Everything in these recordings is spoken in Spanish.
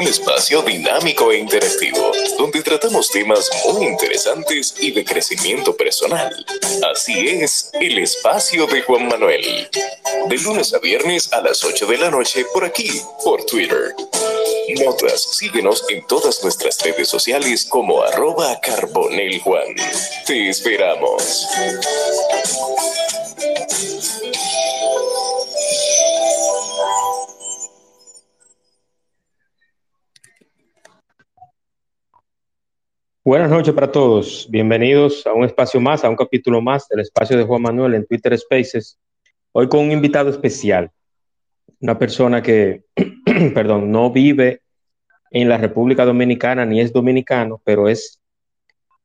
un espacio dinámico e interactivo, donde tratamos temas muy interesantes y de crecimiento personal. Así es, el espacio de Juan Manuel. De lunes a viernes a las 8 de la noche por aquí, por Twitter. Notas, síguenos en todas nuestras redes sociales como arroba carboneljuan. Te esperamos. Buenas noches para todos. Bienvenidos a un espacio más, a un capítulo más del espacio de Juan Manuel en Twitter Spaces. Hoy con un invitado especial, una persona que, perdón, no vive en la República Dominicana ni es dominicano, pero es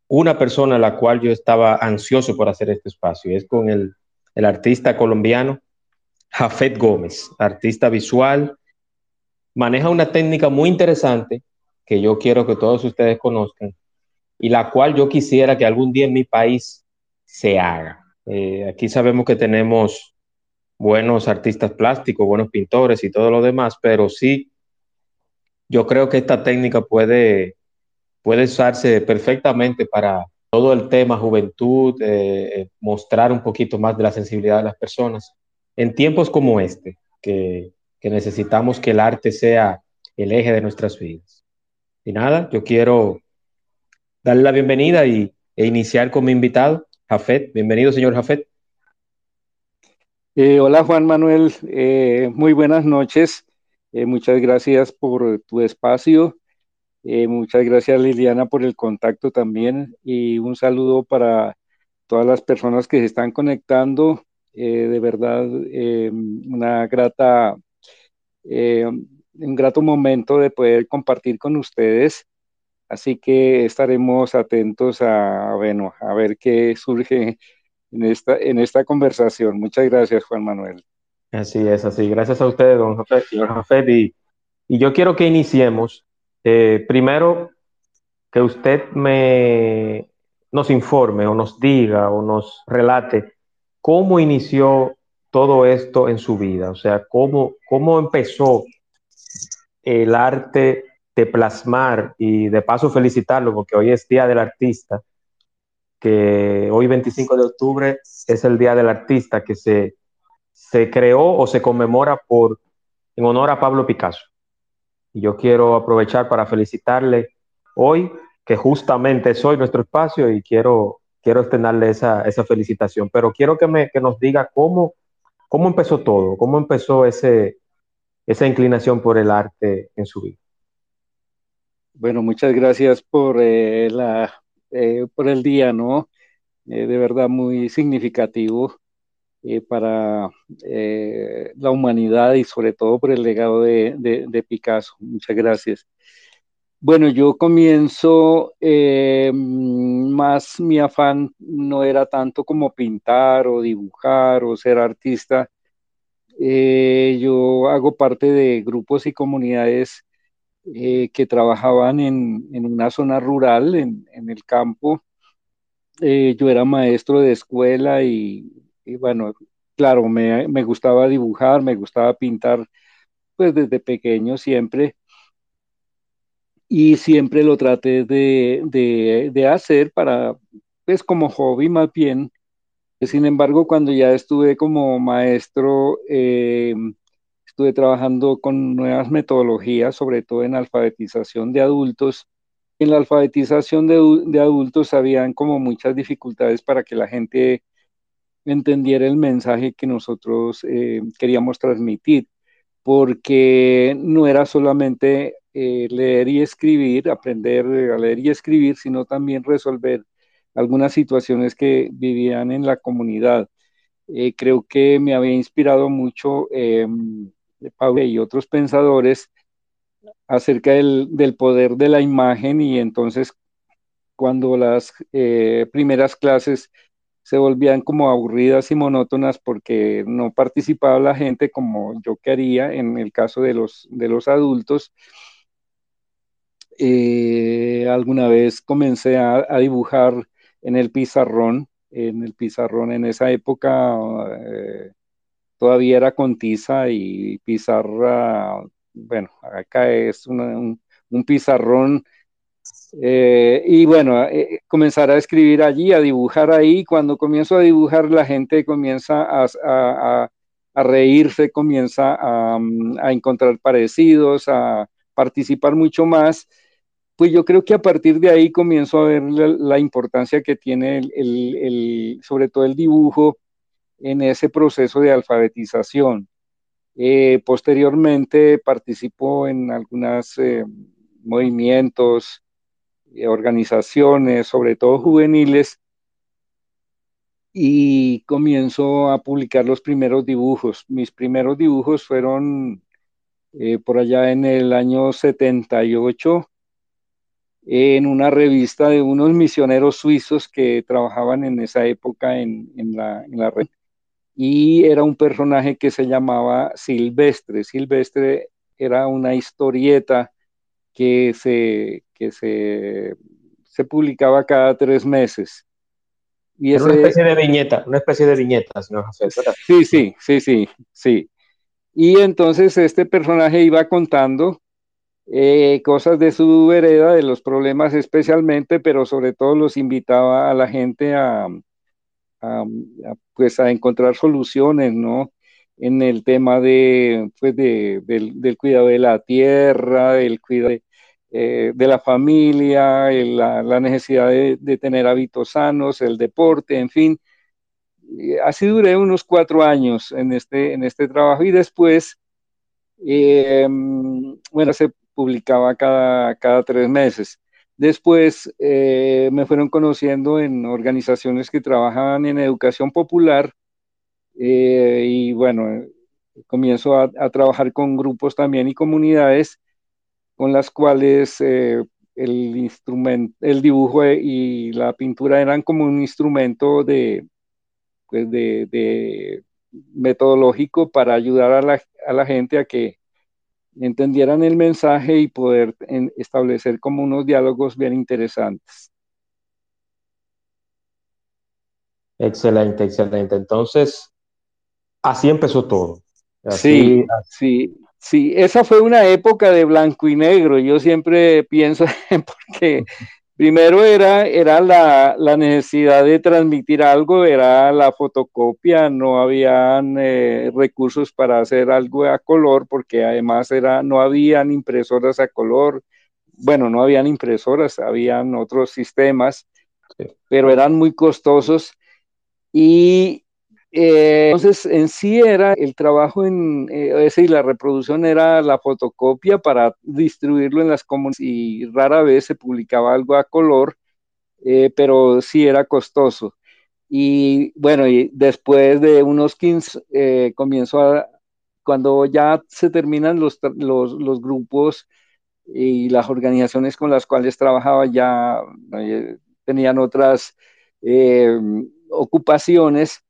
una persona a la cual yo estaba ansioso por hacer este espacio. es con el, el artista colombiano Jafet Gómez, artista visual. Maneja una técnica muy interesante que yo quiero que todos ustedes conozcan y la cual yo quisiera que algún día en mi país se haga. Eh, aquí sabemos que tenemos buenos artistas plásticos, buenos pintores y todo lo demás, pero sí, yo creo que esta técnica puede, puede usarse perfectamente para todo el tema juventud, eh, eh, mostrar un poquito más de la sensibilidad de las personas en tiempos como este, que, que necesitamos que el arte sea el eje de nuestras vidas. Y nada, yo quiero darle la bienvenida y, e iniciar con mi invitado, Jafet. Bienvenido, señor Jafet. Eh, hola, Juan Manuel. Eh, muy buenas noches. Eh, muchas gracias por tu espacio. muchas gracias, Liliana, por el contacto también. Y un saludo para todas las personas que se están conectando. de verdad, una grata, un grato momento de poder compartir con ustedes Así que estaremos atentos a, bueno, a ver qué surge en esta, en esta conversación. Muchas gracias, Juan Manuel. Así es, así. Gracias a ustedes, don Jafet, señor Jafet. Y, yo quiero que iniciemos. Eh, primero, que usted me nos informe o nos diga o nos relate cómo inició todo esto en su vida. O sea, cómo, cómo empezó el arte de plasmar y de paso felicitarlo porque hoy es Día del Artista, que hoy 25 de octubre es el Día del Artista que se, se creó o se conmemora por, en honor a Pablo Picasso. Y yo quiero aprovechar para felicitarle hoy, que justamente es hoy nuestro espacio y quiero, quiero extenderle esa, esa felicitación. Pero quiero que, me, que nos diga cómo, cómo empezó todo, cómo empezó ese, esa inclinación por el arte en su vida. Bueno, muchas gracias por, eh, eh, el día, ¿no? Eh, de verdad muy significativo para la humanidad y sobre todo por el legado de, Picasso. Muchas gracias. Bueno, yo comienzo, más mi afán no era tanto como pintar o dibujar o ser artista. yo hago parte de grupos y comunidades eh, que trabajaban en, una zona rural, en, el campo. Eh, yo era maestro de escuela y, bueno, claro, me, gustaba dibujar, me gustaba pintar, pues desde pequeño siempre. Y siempre lo traté de, hacer para, pues como hobby más bien. Sin embargo, cuando ya estuve como maestro, eh, estuve trabajando con nuevas metodologías, sobre todo en alfabetización de adultos. En la alfabetización de, adultos habían como muchas dificultades para que la gente entendiera el mensaje que nosotros eh, queríamos transmitir, porque no era solamente eh, leer y escribir, aprender a leer y escribir, sino también resolver algunas situaciones que vivían en la comunidad. Eh, creo que me había inspirado mucho em, de y otros pensadores acerca del, poder de la imagen y entonces cuando las eh, primeras clases se volvían como aburridas y monótonas porque no participaba la gente como yo quería en el caso de los, de los adultos. Eh, alguna vez comencé a, dibujar en el pizarrón, en el pizarrón en esa época eh, todavía era con tiza y pizarra, bueno, acá es un, un pizarrón eh, y bueno, eh, comenzar a escribir allí, a dibujar ahí. Cuando comienzo a dibujar, la gente comienza a, reírse, comienza a, encontrar parecidos, a participar mucho más. Pues yo creo que a partir de ahí comienzo a ver la, importancia que tiene el, sobre todo el dibujo en ese proceso de alfabetización. Eh, posteriormente participó en algunos movimientos, eh, organizaciones, sobre todo juveniles, y comienzo a publicar los primeros dibujos. Mis primeros dibujos fueron eh, por allá en el año 78 en una revista de unos misioneros suizos que trabajaban en esa época en, la, en la red. Y era un personaje que se llamaba Silvestre. Silvestre era una historieta que se, que se, se publicaba cada tres meses. Y una especie de viñeta, una especie de viñetas, ¿no? Sí, sí, sí, sí, sí. Y entonces este personaje iba contando eh, cosas de su vereda, de los problemas especialmente, pero sobre todo los invitaba a la gente a, pues a encontrar soluciones, ¿no? En el tema de, pues de, del, cuidado de la tierra, del cuidado de, eh, la familia, la, necesidad de, tener hábitos sanos, el deporte, en fin. así duré unos cuatro años en este, en este trabajo y después, eh, bueno, se publicaba cada, cada tres meses. Después eh, me fueron conociendo en organizaciones que trabajaban en educación popular y bueno, comienzo a, trabajar con grupos también y comunidades con las cuales eh, el instrumento, el dibujo y la pintura eran como un instrumento de, pues de, metodológico para ayudar a la, a la, gente a que entendieran el mensaje y poder establecer como unos diálogos bien interesantes. Excelente, excelente. Entonces, así empezó todo. sí, sí. Sí, esa fue una época de blanco y negro. Yo siempre pienso, porque primero era, era la, necesidad de transmitir algo, era la fotocopia, no habían eh, recursos para hacer algo a color, porque además era, no habían impresoras a color. Bueno, no habían impresoras, habían otros sistemas, pero eran muy costosos. Y, eh, entonces, en sí era el trabajo en eh, ese y la reproducción era la fotocopia para distribuirlo en las comunidades y rara vez se publicaba algo a color, eh, pero sí era costoso. Y bueno, y después de unos 15, comienzo a, cuando ya se terminan los, los, los, grupos y las organizaciones con las cuales trabajaba ya tenían otras ocupaciones,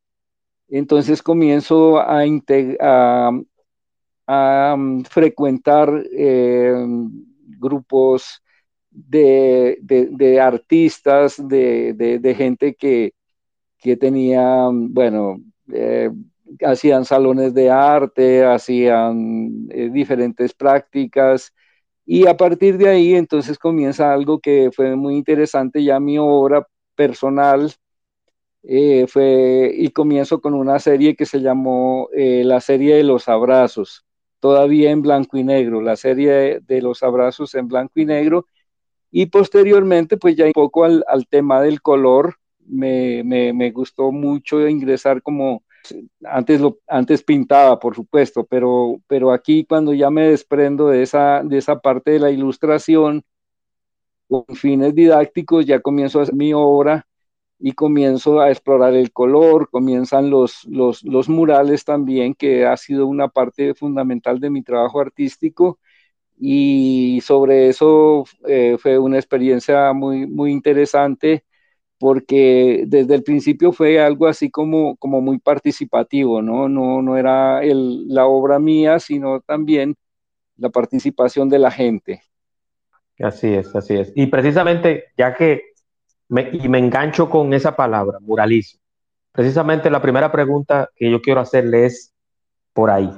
entonces comienzo a, mm, frecuentar eh, grupos de, artistas, de, gente que, que tenía, bueno, eh, hacían salones de arte, hacían eh, diferentes prácticas. Y a partir de ahí, entonces comienza algo que fue muy interesante, ya mi obra personal, eh, fue, y comienzo con una serie que se llamó eh, la serie de los abrazos, todavía en blanco y negro, la serie de, los abrazos en blanco y negro, y posteriormente pues ya un poco al, tema del color, me, me, gustó mucho ingresar como, antes, lo, antes pintaba, por supuesto, pero, pero aquí cuando ya me desprendo de esa, de esa parte de la ilustración, con fines didácticos, ya comienzo a hacer mi obra y comienzo a explorar el color, comienzan los, los, murales también, que ha sido una parte fundamental de mi trabajo artístico y sobre eso eh, fue una experiencia muy, muy interesante porque desde el principio fue algo así como, como muy participativo, ¿no? No, no era el, la obra mía, sino también la participación de la gente. Así es, así es. Y precisamente, ya que y me engancho con esa palabra, muralismo. Precisamente la primera pregunta que yo quiero hacerle es por ahí.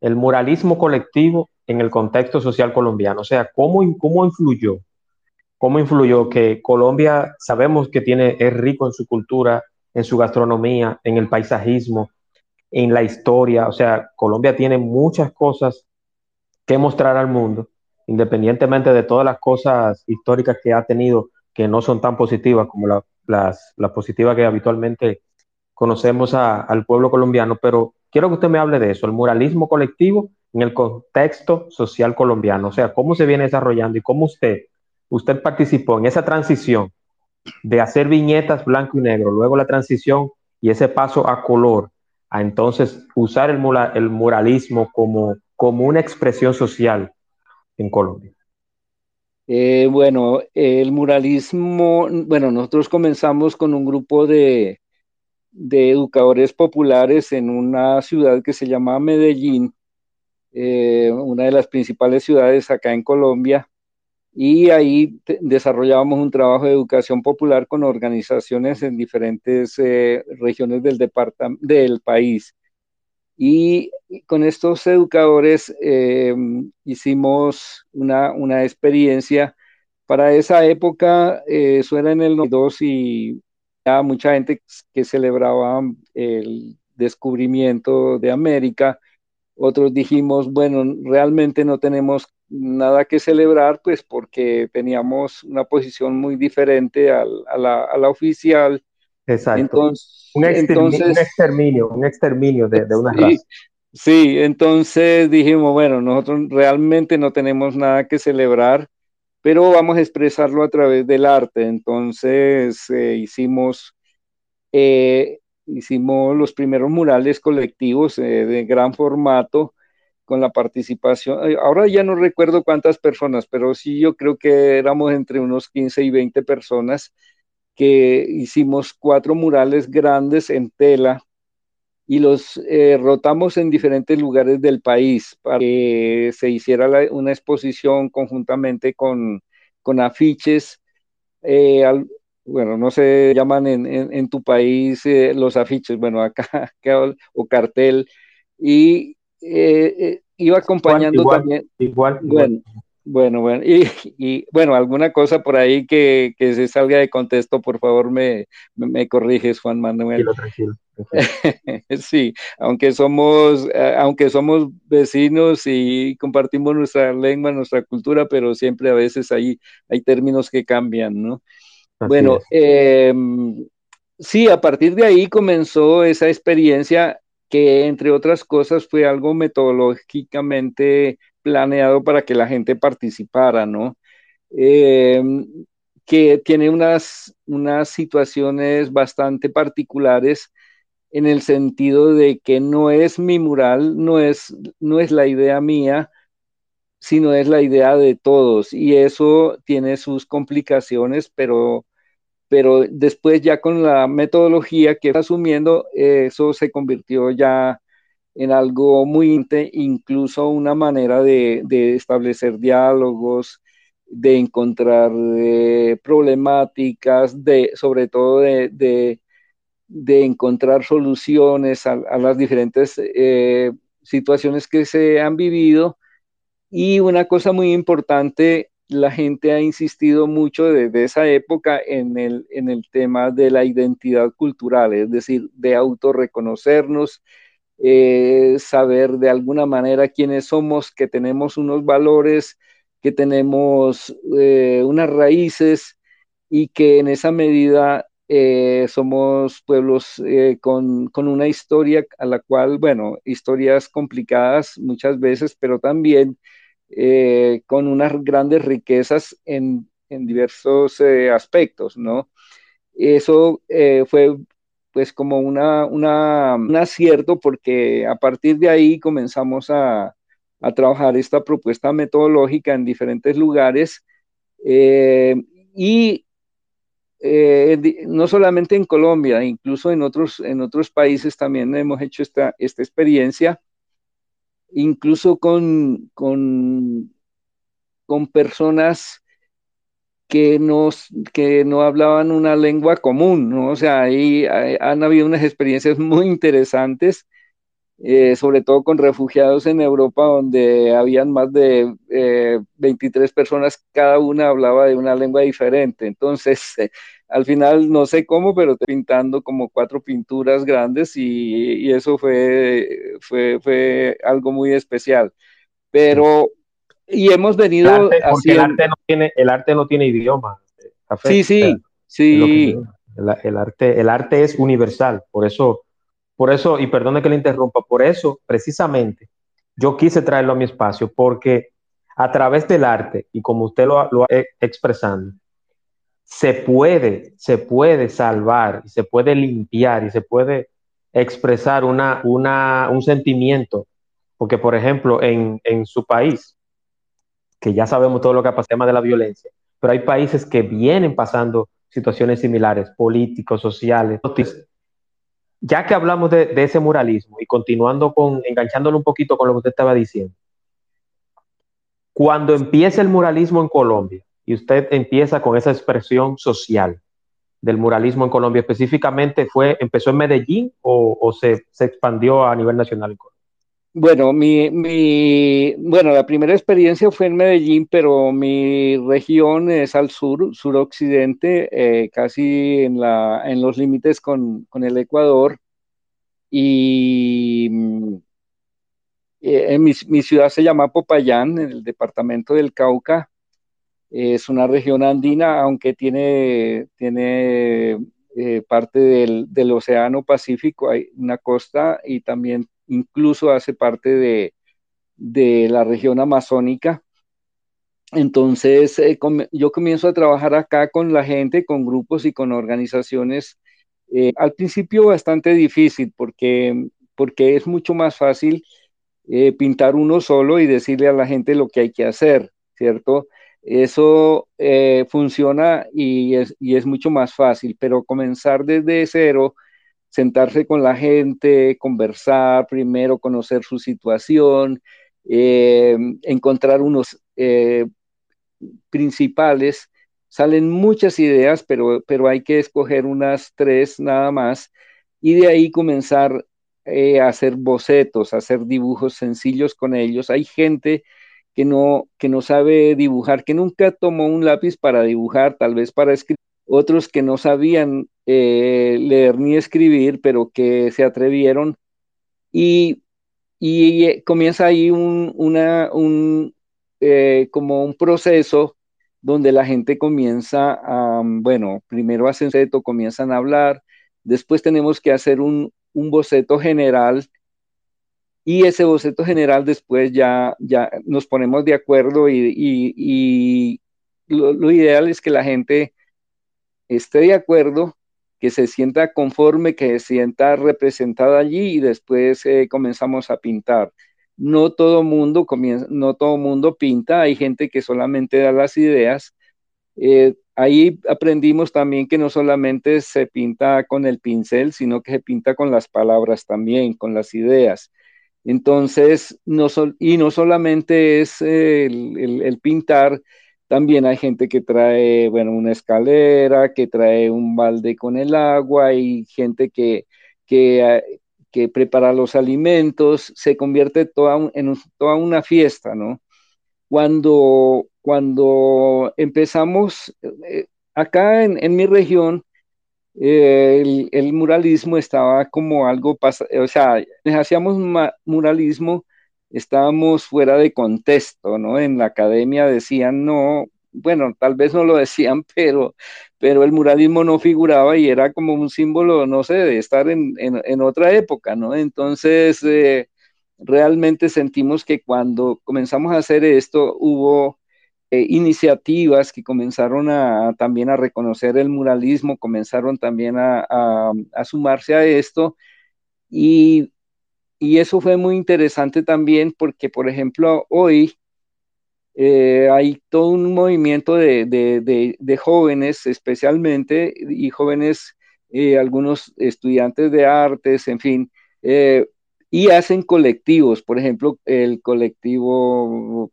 ¿El muralismo colectivo en el contexto social colombiano, o sea, cómo, cómo influyó, cómo influyó que Colombia sabemos que tiene, es rico en su cultura, en su gastronomía, en el paisajismo, en la historia, o sea, Colombia tiene muchas cosas que mostrar al mundo, independientemente de todas las cosas históricas que ha tenido que no son tan positivas como las, las positivas que habitualmente conocemos al pueblo colombiano, pero quiero que usted me hable de eso, el muralismo colectivo en el contexto social colombiano, o sea, cómo se viene desarrollando y cómo usted, usted participó en esa transición de hacer viñetas blanco y negro, luego la transición y ese paso a color, a entonces usar el, muralismo como, como una expresión social en Colombia. Eh, bueno, el muralismo, bueno, nosotros comenzamos con un grupo de, educadores populares en una ciudad que se llama Medellín, eh, una de las principales ciudades acá en Colombia, y ahí desarrollábamos un trabajo de educación popular con organizaciones en diferentes eh, regiones del, del país. Y con estos educadores eh, hicimos una, una, experiencia. Para esa época, eso era en el 92 y había mucha gente que celebraba el descubrimiento de América otros dijimos, bueno, realmente no tenemos nada que celebrar, pues porque teníamos una posición muy diferente a, la, oficial. Exacto. Entonces, un, exterminio, un exterminio, de, una sí, raza. Sí, entonces dijimos, bueno, nosotros realmente no tenemos nada que celebrar, pero vamos a expresarlo a través del arte. Entonces eh, hicimos eh, hicimos los primeros murales colectivos eh, de gran formato con la participación, eh, ahora ya no recuerdo cuántas personas, pero sí yo creo que éramos entre unos 15 y 20 personas que hicimos cuatro murales grandes en tela y los eh, rotamos en diferentes lugares del país para que se hiciera una exposición conjuntamente con, con afiches. al, bueno, no se llaman en, tu país eh, los afiches, bueno, acá, o cartel, y eh, eh, iba acompañando también. Igual, bueno, bueno, bueno, y, bueno, alguna cosa por ahí que, se salga de contexto, por favor, me, me, corriges, Juan Manuel. Tranquilo, sí, aunque somos, aunque somos vecinos y compartimos nuestra lengua, nuestra cultura, pero siempre a veces hay, hay términos que cambian, ¿no? bueno, em, sí, a partir de ahí comenzó esa experiencia que, entre otras cosas, fue algo metodológicamente planeado para que la gente participara, ¿no? Em, que tiene unas, unas situaciones bastante particulares en el sentido de que no es mi mural, no es, no es la idea mía, sino es la idea de todos. Y eso tiene sus complicaciones, pero pero después ya con la metodología que está asumiendo, eso se convirtió ya en algo muy incluso una manera de, establecer diálogos, de encontrar eh, problemáticas, de, sobre todo de, encontrar soluciones a, las diferentes eh, situaciones que se han vivido. Y una cosa muy importante la gente ha insistido mucho desde esa época en el, en el tema de la identidad cultural, es decir, de autorreconocernos, eh, saber de alguna manera quiénes somos, que tenemos unos valores, que tenemos eh, unas raíces y que en esa medida eh, somos pueblos con, con, una historia a la cual, bueno, historias complicadas muchas veces, pero también con unas grandes riquezas en, diversos eh, aspectos, ¿no? Eso fue pues como una, un acierto porque a partir de ahí comenzamos a, trabajar esta propuesta metodológica en diferentes lugares y no solamente en Colombia, incluso en otros, en otros países también hemos hecho esta, esta experiencia incluso con, con, con personas que, nos, que no hablaban una lengua común, ¿no? O sea, ahí han habido unas experiencias muy interesantes eh, sobre todo con refugiados en Europa, donde habían más de 23 personas, cada una hablaba de una lengua diferente. Entonces, al final, no sé cómo, pero pintando como cuatro pinturas grandes y, eso fue, fue, fue algo muy especial. Pero y hemos venido el arte, el arte no tiene el arte no tiene idioma sí sí sí. El, arte el arte es universal por eso por eso y perdone que le interrumpa por eso precisamente yo quise traerlo a mi espacio porque a través del arte y como usted lo, lo ha expresando se puede se puede salvar se puede limpiar y se puede expresar una, una, un sentimiento. Porque por ejemplo en, en su país que ya sabemos todo lo que el tema de la violencia, pero hay países que vienen pasando situaciones similares, políticos, sociales. Ya que hablamos de, ese muralismo y continuando con, enganchándolo un poquito con lo que usted estaba diciendo, cuando empieza el muralismo en Colombia y usted empieza con esa expresión social del muralismo en Colombia, específicamente fue, empezó en Medellín o, se, se, expandió a nivel nacional en Colombia? Bueno, mi, mi, bueno, la primera experiencia fue en Medellín, pero mi región es al sur, suroccidente, eh, casi en, la, en los límites con, el Ecuador. Y mm, eh, mi, mi, ciudad se llama Popayán, en el departamento del Cauca. Es una región andina, aunque tiene, tiene eh, parte del, del Océano Pacífico, hay una costa y también incluso hace parte de, la región amazónica. Entonces, eh, yo comienzo a trabajar acá con la gente, con grupos y con organizaciones. Eh, al principio bastante difícil porque, porque es mucho más fácil eh, pintar uno solo y decirle a la gente lo que hay que hacer, ¿cierto? Eso funciona y es, y es mucho más fácil, pero comenzar desde cero sentarse con la gente, conversar primero, conocer su situación, eh, encontrar unos eh, principales. Salen muchas ideas, pero, pero hay que escoger unas tres nada más y de ahí comenzar eh, a hacer bocetos, a hacer dibujos sencillos con ellos. Hay gente que no, que no sabe dibujar, que nunca tomó un lápiz para dibujar, tal vez para escribir otros que no sabían eh, leer ni escribir, pero que se atrevieron. Y, y eh, comienza ahí un, una, un, eh, como un proceso donde la gente comienza a, bueno, primero hacen boceto, comienzan a hablar, después tenemos que hacer un, un boceto general y ese boceto general después ya, ya nos ponemos de acuerdo y, y, lo, ideal es que la gente esté de acuerdo, que se sienta conforme, que se sienta representada allí y después eh, comenzamos a pintar. No todo mundo comienza, no todo mundo pinta, hay gente que solamente da las ideas. Eh, ahí aprendimos también que no solamente se pinta con el pincel, sino que se pinta con las palabras también, con las ideas. Entonces, no y no solamente es el pintar, también hay gente que trae, bueno, una escalera, que trae un balde con el agua, hay gente que, que, eh, que prepara los alimentos, se convierte toda en toda una fiesta, ¿no? Cuando, cuando empezamos, eh, acá en, en, mi región, eh, el, muralismo estaba como algo, o sea, hacíamos muralismo estábamos fuera de contexto, ¿no? En la academia decían no, bueno, tal vez no lo decían, pero, pero el muralismo no figuraba y era como un símbolo, no sé, de estar en, otra época, ¿no? Entonces, eh, realmente sentimos que cuando comenzamos a hacer esto, hubo eh, iniciativas que comenzaron a, también a reconocer el muralismo, comenzaron también a, a sumarse a esto. Y y eso fue muy interesante también porque, por ejemplo, hoy eh, hay todo un movimiento de, jóvenes especialmente y jóvenes, eh, algunos estudiantes de artes, en fin, eh, y hacen colectivos, por ejemplo, el colectivo,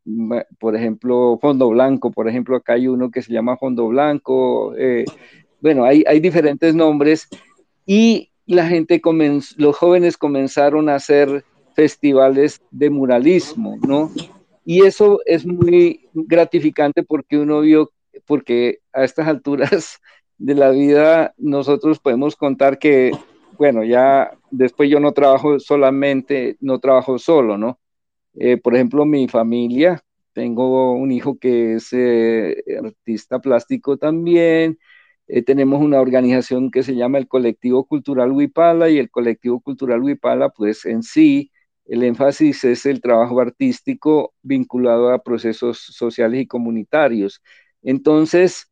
por ejemplo, Fondo Blanco, por ejemplo, acá hay uno que se llama Fondo Blanco, bueno, hay, hay diferentes nombres y la gente comenzó, los jóvenes comenzaron a hacer festivales de muralismo, ¿no? Y eso es muy gratificante porque uno vio, porque a estas alturas de la vida nosotros podemos contar que, bueno, ya después yo no trabajo solamente, no trabajo solo, ¿no? Eh, por ejemplo, mi familia, tengo un hijo que es eh, artista plástico también, eh, tenemos una organización que se llama el Colectivo Cultural Huipala y el Colectivo Cultural Huipala, pues en sí, el énfasis es el trabajo artístico vinculado a procesos sociales y comunitarios. Entonces,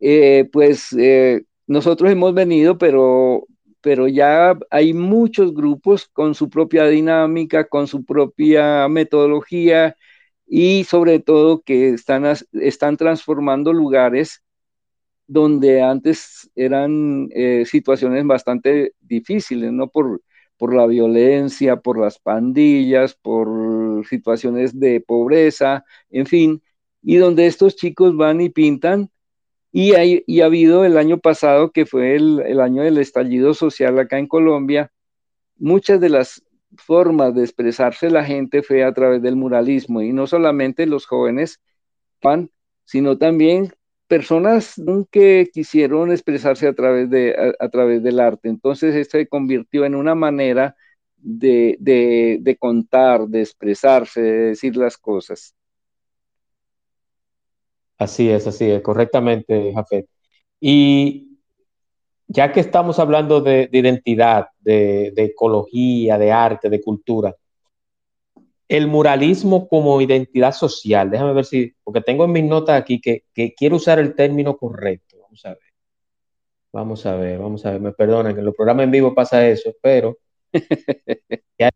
eh, pues eh, nosotros hemos venido, pero, pero ya hay muchos grupos con su propia dinámica, con su propia metodología y sobre todo que están, están transformando lugares donde antes eran eh, situaciones bastante difíciles, ¿no? Por, por la violencia, por las pandillas, por situaciones de pobreza, en fin, y donde estos chicos van y pintan. Y, hay, y ha habido el año pasado, que fue el, el año del estallido social acá en Colombia, muchas de las formas de expresarse la gente fue a través del muralismo, y no solamente los jóvenes van, sino también personas que quisieron expresarse a través, de, a, través del arte. Entonces esto se convirtió en una manera de, de, contar, de expresarse, de decir las cosas. Así es, así es, correctamente, Jafet. Y ya que estamos hablando de, de identidad, de, ecología, de arte, de cultura, el muralismo como identidad social. Déjame ver si, porque tengo en mis notas aquí que, quiero usar el término correcto. Vamos a ver. Vamos a ver, vamos a ver. Me perdonen que en los programas en vivo pasa eso, pero ya,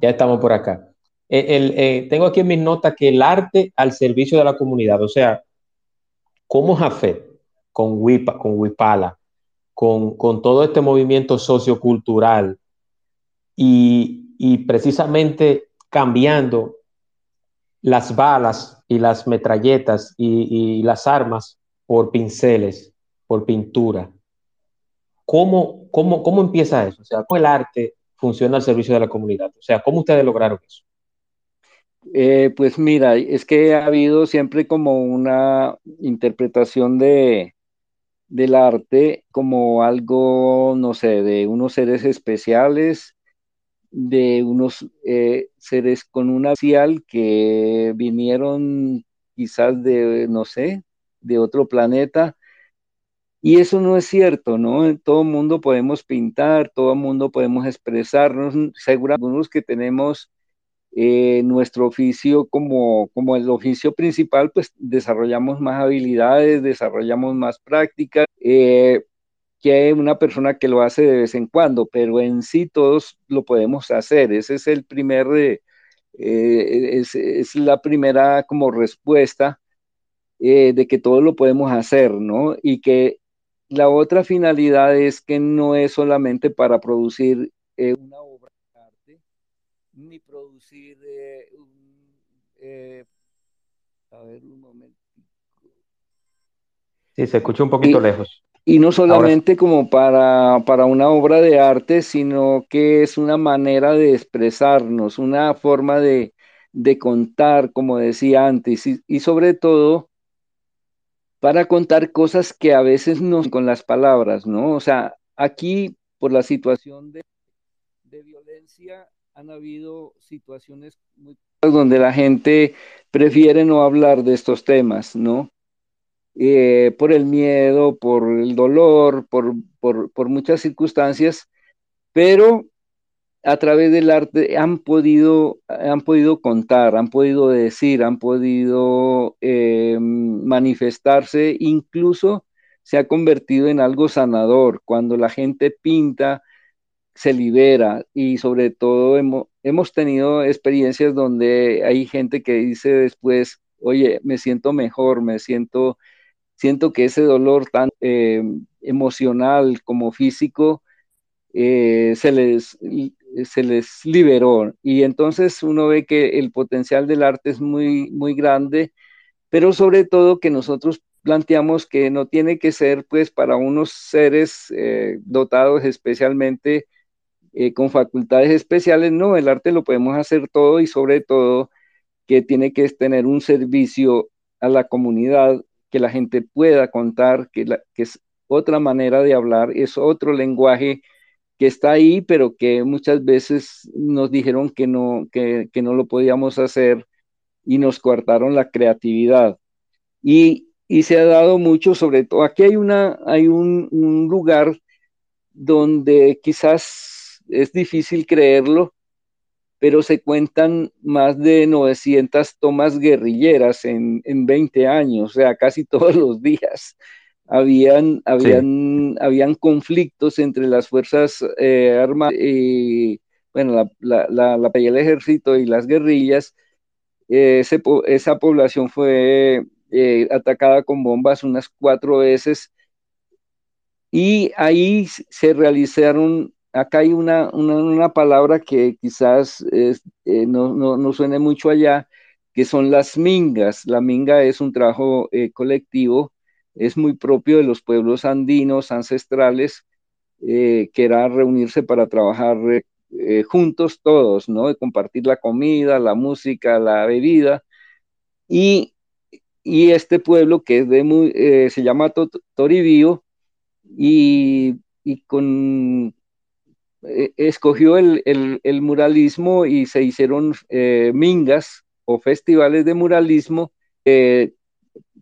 estamos, por acá. Eh, eh, tengo aquí en mis notas que el arte al servicio de la comunidad, o sea, como Jafet, con, Wipa, con Wipala, con, con todo este movimiento sociocultural y, y precisamente cambiando las balas y las metralletas y, las armas por pinceles, por pintura. ¿Cómo, cómo, cómo empieza eso? O sea, ¿cómo el arte funciona al servicio de la comunidad? O sea, ¿cómo ustedes lograron eso? Eh, pues mira, es que ha habido siempre como una interpretación de, del arte como algo, no sé, de unos seres especiales de unos eh, seres con una social que vinieron quizás de, no sé, de otro planeta. Y eso no es cierto, ¿no? Todo mundo podemos pintar, todo mundo podemos expresarnos, seguramente algunos que tenemos eh, nuestro oficio como, como el oficio principal, pues desarrollamos más habilidades, desarrollamos más prácticas. Eh, que una persona que lo hace de vez en cuando, pero en sí todos lo podemos hacer. Ese es el primer, eh, es, la primera como respuesta eh, de que todos lo podemos hacer, ¿no? Y que la otra finalidad es que no es solamente para producir eh, una obra de arte, ni producir a ver un momento. Sí, se escucha un poquito lejos. Y no solamente como para, para, una obra de arte, sino que es una manera de expresarnos, una forma de, de contar, como decía antes, y, sobre todo para contar cosas que a veces no con las palabras, ¿no? O sea, aquí por la situación de, de violencia han habido situaciones muy donde la gente prefiere no hablar de estos temas, ¿no? Eh, por el miedo, por el dolor, por, por, muchas circunstancias, pero a través del arte han podido, han podido contar, han podido decir, han podido eh, manifestarse, incluso se ha convertido en algo sanador. Cuando la gente pinta, se libera y sobre todo hemos, hemos tenido experiencias donde hay gente que dice después, oye, me siento mejor, me siento siento que ese dolor tan eh, emocional como físico eh, se, les, se les liberó. Y entonces uno ve que el potencial del arte es muy, muy grande, pero sobre todo que nosotros planteamos que no tiene que ser pues para unos seres eh, dotados especialmente eh, con facultades especiales, no, el arte lo podemos hacer todo y sobre todo que tiene que tener un servicio a la comunidad, que la gente pueda contar, que, que es otra manera de hablar, es otro lenguaje que está ahí, pero que muchas veces nos dijeron que no, que, no lo podíamos hacer y nos cortaron la creatividad. Y, se ha dado mucho, sobre todo, aquí hay, una, hay un lugar donde quizás es difícil creerlo, pero se cuentan más de 900 tomas guerrilleras en, en 20 años, o sea, casi todos los días habían, habían, habían conflictos entre las fuerzas eh, armadas, y, bueno, la, la, la, del ejército y las guerrillas. esa población fue eh, atacada con bombas unas cuatro veces y ahí se realizaron, acá hay una, una, palabra que quizás eh, no, no, no, suene mucho allá, que son las mingas. La minga es un trabajo colectivo es muy propio de los pueblos andinos ancestrales, eh, que era reunirse para trabajar eh, juntos todos, ¿no? De compartir la comida, la música, la bebida. Y, este pueblo que eh, se llama Toribío y, con, escogió el, el, muralismo y se hicieron mingas o festivales de muralismo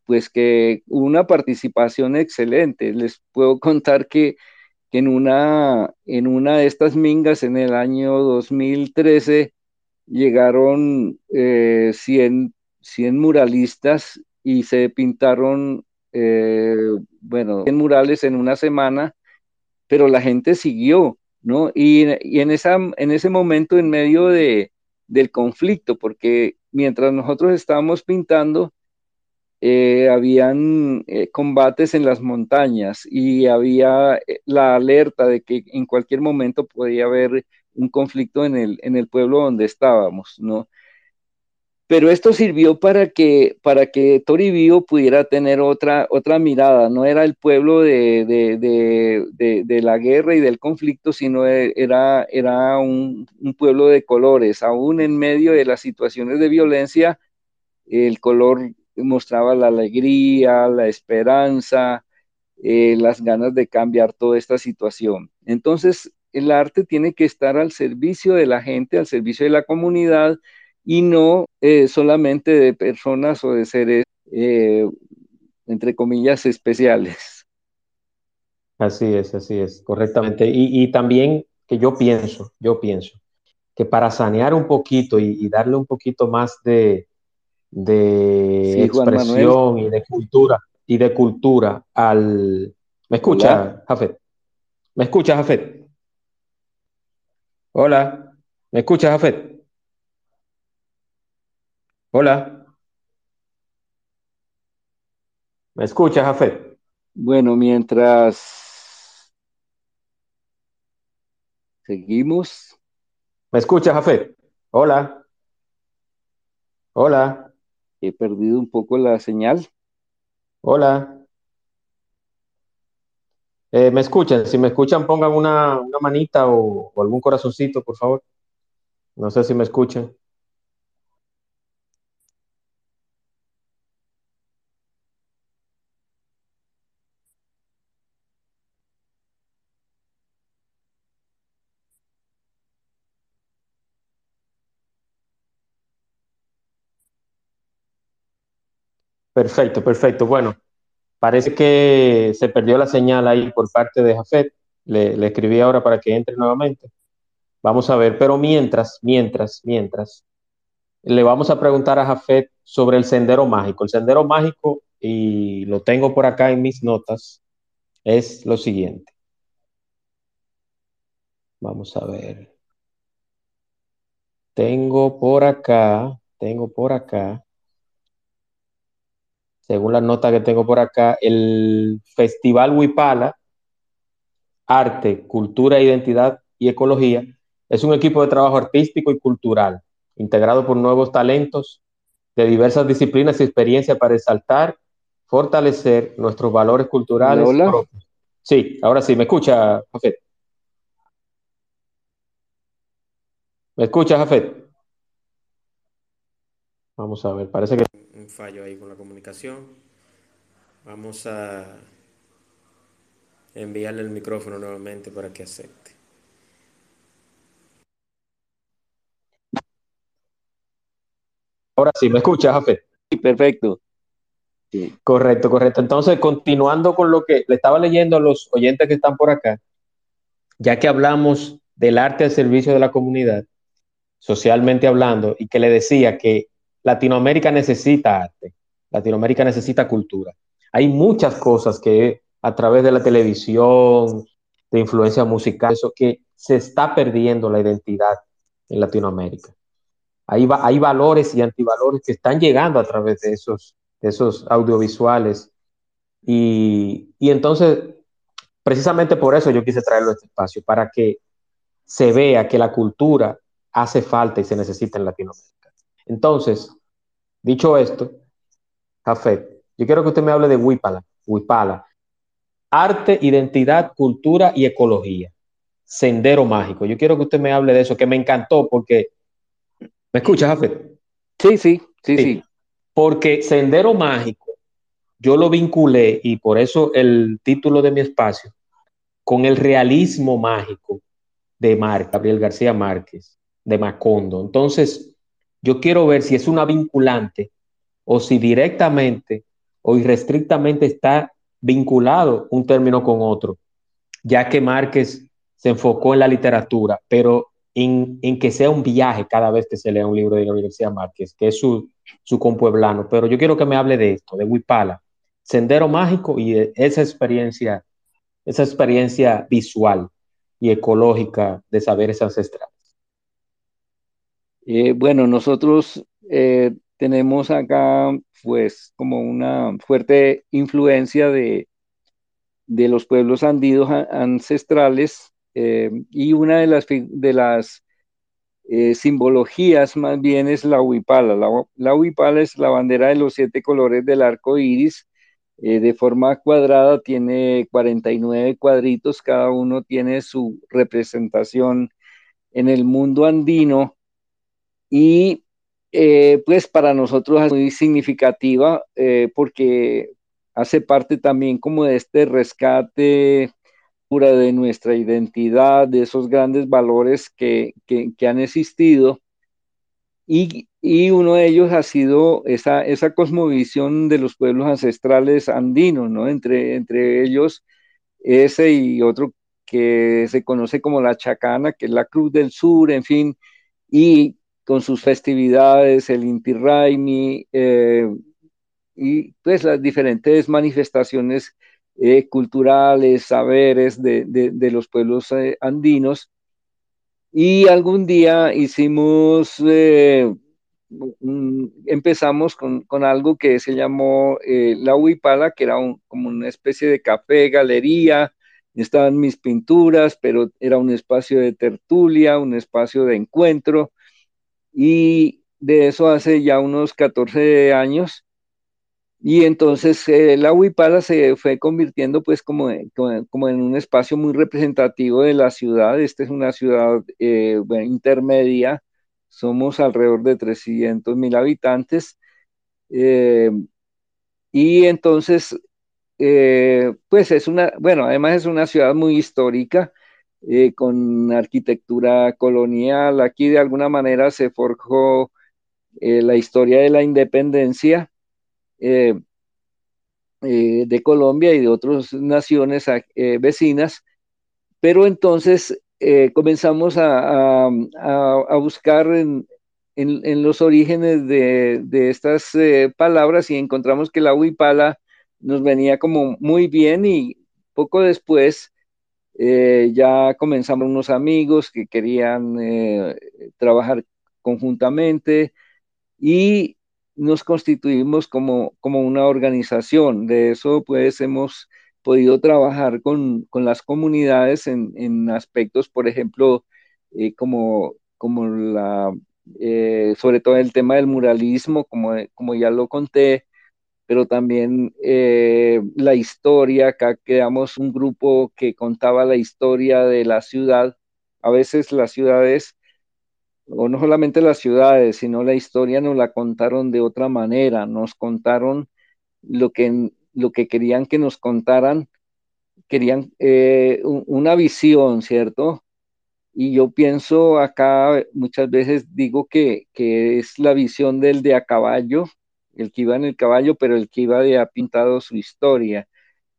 pues que una participación excelente. Les puedo contar que, en, una, en una de estas mingas en el año 2013 llegaron 100, eh, muralistas y se pintaron, eh, bueno, 100 murales en una semana, pero la gente siguió, ¿no? Y, en, ese momento, en medio de, del conflicto, porque mientras nosotros estábamos pintando, eh, habían eh, combates en las montañas y había eh, la alerta de que en cualquier momento podía haber un conflicto en el, en el pueblo donde estábamos, ¿no? Pero esto sirvió para que, para que Toribío pudiera tener otra, otra mirada, no era el pueblo de, de, la guerra y del conflicto, sino era, era un, un pueblo de colores, aún en medio de las situaciones de violencia, el color mostraba la alegría, la esperanza, eh, las ganas de cambiar toda esta situación. Entonces, el arte tiene que estar al servicio de la gente, al servicio de la comunidad y no eh, solamente de personas o de seres, eh, entre comillas, especiales. Así es, así es, correctamente. Y, también que yo pienso, yo pienso que para sanear un poquito y darle un poquito más de, de expresión y de cultura y de cultura al ¿Me escucha, Jafet? ¿Me escucha, Jafet? Hola, ¿me escucha, Jafet? Hola. ¿Me escucha, Jafet? Bueno, mientras seguimos. ¿Me escucha, Jafet? Hola. Hola he perdido un poco la señal. Hola. Eh, ¿Me escuchan? Si me escuchan, pongan una, manita o, o, algún corazoncito, por favor. No sé si me escuchan. Perfecto, perfecto. Bueno, parece que se perdió la señal ahí por parte de Jafet. Le, escribí ahora para que entre nuevamente. Vamos a ver, pero mientras, mientras, mientras, le vamos a preguntar a Jafet sobre el sendero mágico. El sendero mágico, y lo tengo por acá en mis notas, es lo siguiente. Vamos a ver. Tengo por acá, tengo por acá según la nota que tengo por acá, el Festival Huipala, Arte, Cultura, Identidad y Ecología, es un equipo de trabajo artístico y cultural, integrado por nuevos talentos de diversas disciplinas y experiencias para exaltar, fortalecer nuestros valores culturales Hola. Sí, ahora sí, ¿me escucha, José? ¿Me escuchas, Jafet? Vamos a ver, parece que un fallo ahí con la comunicación. Vamos a enviarle el micrófono nuevamente para que acepte. Ahora sí, ¿me escuchas, Jafet? Sí, perfecto. Correcto, correcto. Entonces, continuando con lo que le estaba leyendo a los oyentes que están por acá, ya que hablamos del arte al servicio de la comunidad, socialmente hablando, y que le decía que Latinoamérica necesita arte, Latinoamérica necesita cultura. Hay muchas cosas que a través de la televisión, de influencia musical, eso que se está perdiendo la identidad en Latinoamérica. Hay, valores y antivalores que están llegando a través de esos, esos audiovisuales. Y, y entonces, precisamente por eso yo quise traerlo a este espacio, para que se vea que la cultura hace falta y se necesita en Latinoamérica. Entonces, dicho esto, Café, yo quiero que usted me hable de Huipala, Huipala. Arte, identidad, cultura y ecología. Sendero mágico. Yo quiero que usted me hable de eso, que me encantó porque... ¿Me escuchas, Jafet? Sí, sí, sí, sí, Porque Sendero Mágico, yo lo vinculé, y por eso el título de mi espacio, con el realismo mágico de Mar, Gabriel García Márquez, de Macondo. Entonces, yo quiero ver si es una vinculante o si directamente o irrestrictamente está vinculado un término con otro, ya que Márquez se enfocó en la literatura, pero en, que sea un viaje cada vez que se lea un libro de la Universidad Márquez, que es su, su compueblano. Pero yo quiero que me hable de esto, de Huipala, Sendero Mágico y esa experiencia, esa experiencia visual y ecológica de saberes ancestrales. Eh, bueno, nosotros eh, tenemos acá pues como una fuerte influencia de, de los pueblos andinos ancestrales eh, y una de las, de las simbologías más bien es la huipala. La, huipala es la bandera de los siete colores del arco iris. De forma cuadrada tiene 49 cuadritos, cada uno tiene su representación en el mundo andino y eh, pues para nosotros es muy significativa eh, porque hace parte también como de este rescate pura de nuestra identidad, de esos grandes valores que, han existido. Y, uno de ellos ha sido esa, esa cosmovisión de los pueblos ancestrales andinos, ¿no? Entre, entre ellos ese y otro que se conoce como la Chacana, que es la Cruz del Sur, en fin, y con sus festividades, el Inti Raimi, eh, y pues las diferentes manifestaciones eh, culturales, saberes de, los pueblos eh, andinos. Y algún día hicimos, empezamos con, algo que se llamó la Huipala, que era como una especie de café, galería, estaban mis pinturas, pero era un espacio de tertulia, un espacio de encuentro y de eso hace ya unos 14 años. Y entonces eh, la Huipala se fue convirtiendo pues como, como, en un espacio muy representativo de la ciudad. Esta es una ciudad eh, intermedia, somos alrededor de 300 mil habitantes. Eh, y entonces, pues es una, bueno, además es una ciudad muy histórica eh, con arquitectura colonial. Aquí de alguna manera se forjó eh, la historia de la independencia eh, de Colombia y de otras naciones vecinas, pero entonces comenzamos a, buscar en, los orígenes de, de estas palabras y encontramos que la huipala nos venía como muy bien y poco después eh, ya comenzamos unos amigos que querían eh, trabajar conjuntamente y nos constituimos como, como una organización. De eso pues hemos podido trabajar con, las comunidades en, aspectos, por ejemplo, eh, como, como la, sobre todo el tema del muralismo, como, como ya lo conté, pero también eh, la historia, acá creamos un grupo que contaba la historia de la ciudad. A veces las ciudades o no solamente las ciudades, sino la historia nos la contaron de otra manera, nos contaron lo que, lo que querían que nos contaran, querían eh, una visión, ¿cierto? Y yo pienso acá, muchas veces digo que, que, es la visión del de a caballo, el que iba en el caballo, pero el que iba de ha pintado su historia.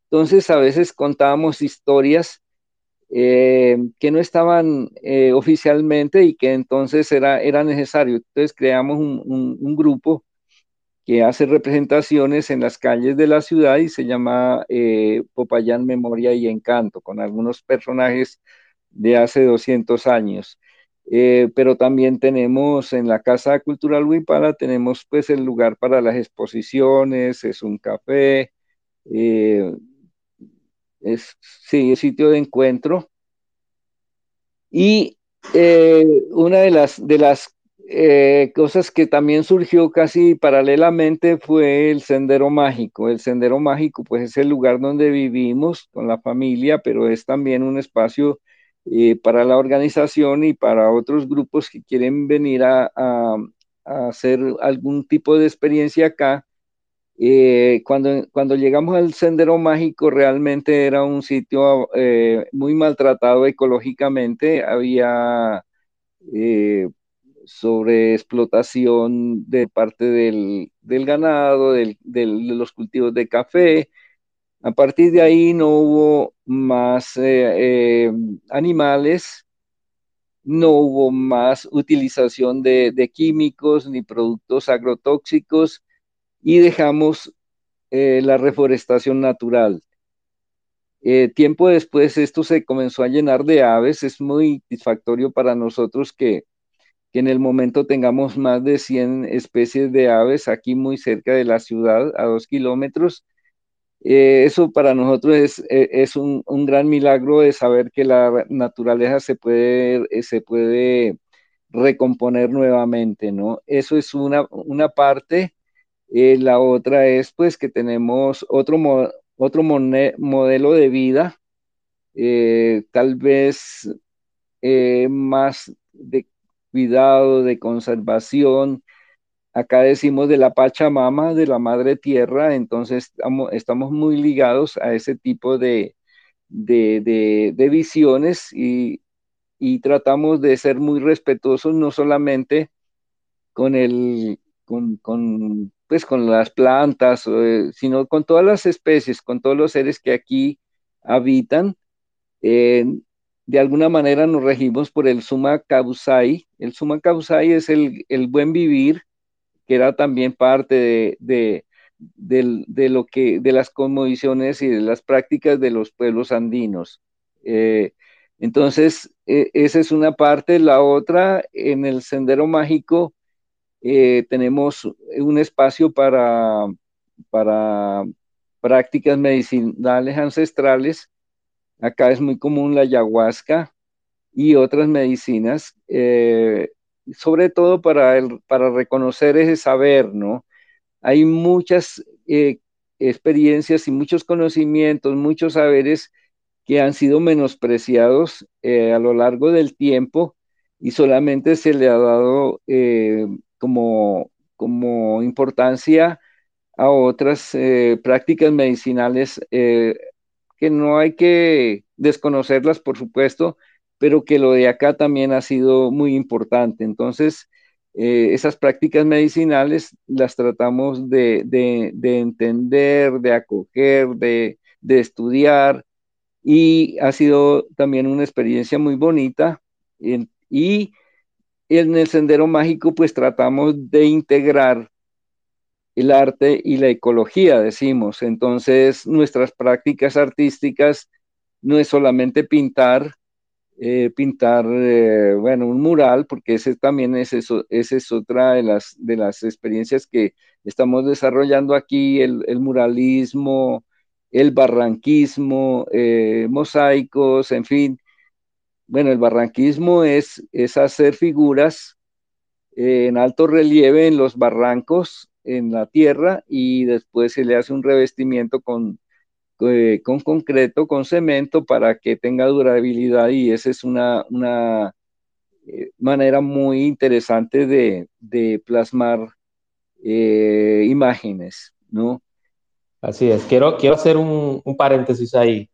Entonces a veces contábamos historias eh, que no estaban eh, oficialmente y que entonces era, era necesario. Entonces creamos un, un, grupo que hace representaciones en las calles de la ciudad y se llama eh, Popayán Memoria y Encanto, con algunos personajes de hace 200 años. Eh, pero también tenemos en la Casa Cultural Huipala, tenemos pues el lugar para las exposiciones, es un café, eh, es sí, sitio de encuentro. Y eh, una de las, de las cosas que también surgió casi paralelamente fue el Sendero Mágico. El Sendero Mágico pues es el lugar donde vivimos con la familia, pero es también un espacio eh, para la organización y para otros grupos que quieren venir a, hacer algún tipo de experiencia acá. Eh, cuando, cuando llegamos al Sendero Mágico realmente era un sitio eh, muy maltratado ecológicamente, había sobre explotación de parte del, ganado, de los cultivos de café, a partir de ahí no hubo más eh, eh, animales, no hubo más utilización de, químicos ni productos agrotóxicos y dejamos eh, la reforestación natural. tiempo después esto se comenzó a llenar de aves, es muy satisfactorio para nosotros que, que en el momento tengamos más de 100 especies de aves aquí muy cerca de la ciudad, a dos kilómetros, eh, eso para nosotros es, e, un, gran milagro de saber que la naturaleza se puede, eh, se puede recomponer nuevamente, ¿no? Eso es una, parte. Eh, la otra es pues que tenemos otro, otro modelo de vida, tal vez más de cuidado, de conservación, Acá decimos de la Pachamama, de la Madre Tierra, entonces estamos, muy ligados a ese tipo de, visiones y, tratamos de ser muy respetuosos, no solamente con, el, con, pues con las plantas, eh, sino con todas las especies, con todos los seres que aquí habitan. de alguna manera nos regimos por el Suma Kausai. El Suma Kausai es el, el buen vivir, que era también parte de, lo que, de las conmovisiones y de las prácticas de los pueblos andinos. Eh, entonces, e, esa es una parte. La otra, en el Sendero Mágico, eh, tenemos un espacio para, para prácticas medicinales ancestrales. Acá es muy común la ayahuasca y otras medicinas. Eh, sobre todo para, para reconocer ese saber, ¿no? Hay muchas eh, experiencias y muchos conocimientos, muchos saberes que han sido menospreciados eh, a lo largo del tiempo y solamente se le ha dado eh, como, como importancia a otras prácticas medicinales que no hay que desconocerlas, por supuesto, pero que lo de acá también ha sido muy importante. Entonces, eh, esas prácticas medicinales las tratamos de, entender, de acoger, de, estudiar y ha sido también una experiencia muy bonita. y en el Sendero Mágico pues tratamos de integrar el arte y la ecología, decimos. Entonces, nuestras prácticas artísticas no es solamente pintar, eh, pintar, eh, bueno, un mural, porque ese también es eso, esa es otra de las, de las experiencias que estamos desarrollando aquí, el, muralismo, el barranquismo, eh, mosaicos, en fin. Bueno, el barranquismo es, es hacer figuras en alto relieve en los barrancos, en la tierra, y después se le hace un revestimiento con eh, con concreto, con cemento, para que tenga durabilidad y esa es una, una manera muy interesante de, plasmar imágenes, ¿no? Así es. Quiero, quiero hacer un, paréntesis ahí.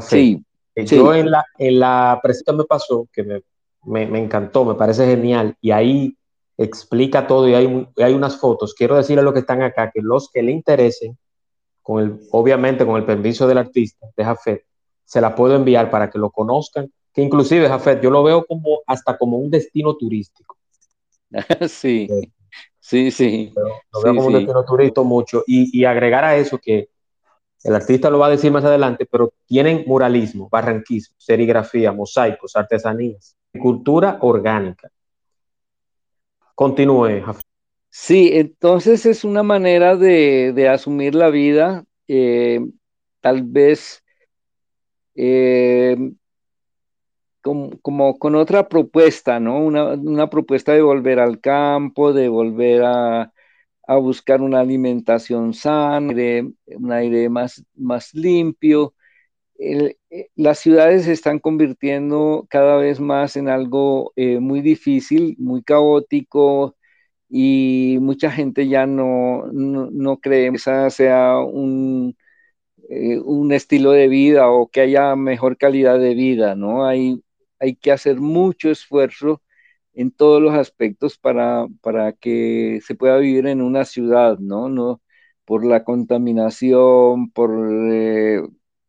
Sí, Yo en la, en la me pasó que me, me, encantó, me parece genial. Y ahí explica todo y hay, hay unas fotos. Quiero decirle a los que están acá que los que le interesen, con el, obviamente con el permiso del artista, de Jafet, se la puedo enviar para que lo conozcan. Que inclusive, Jafet, yo lo veo como hasta como un destino turístico. sí, sí, sí. lo veo como un destino turístico mucho. Y, y agregar a eso que el artista lo va a decir más adelante, pero tienen muralismo, barranquismo, serigrafía, mosaicos, artesanías, cultura orgánica. Continúe, Sí, entonces es una manera de, asumir la vida, eh, tal vez eh, como, con otra propuesta, ¿no? Una, propuesta de volver al campo, de volver a, buscar una alimentación sana, un aire más, limpio. Eh, las ciudades se están convirtiendo cada vez más en algo muy difícil, muy caótico, y mucha gente ya no, no, cree que esa sea un, eh, un, estilo de vida o que haya mejor calidad de vida, ¿no? Hay, hay que hacer mucho esfuerzo en todos los aspectos para, para que se pueda vivir en una ciudad, ¿no? no por la contaminación, por, eh,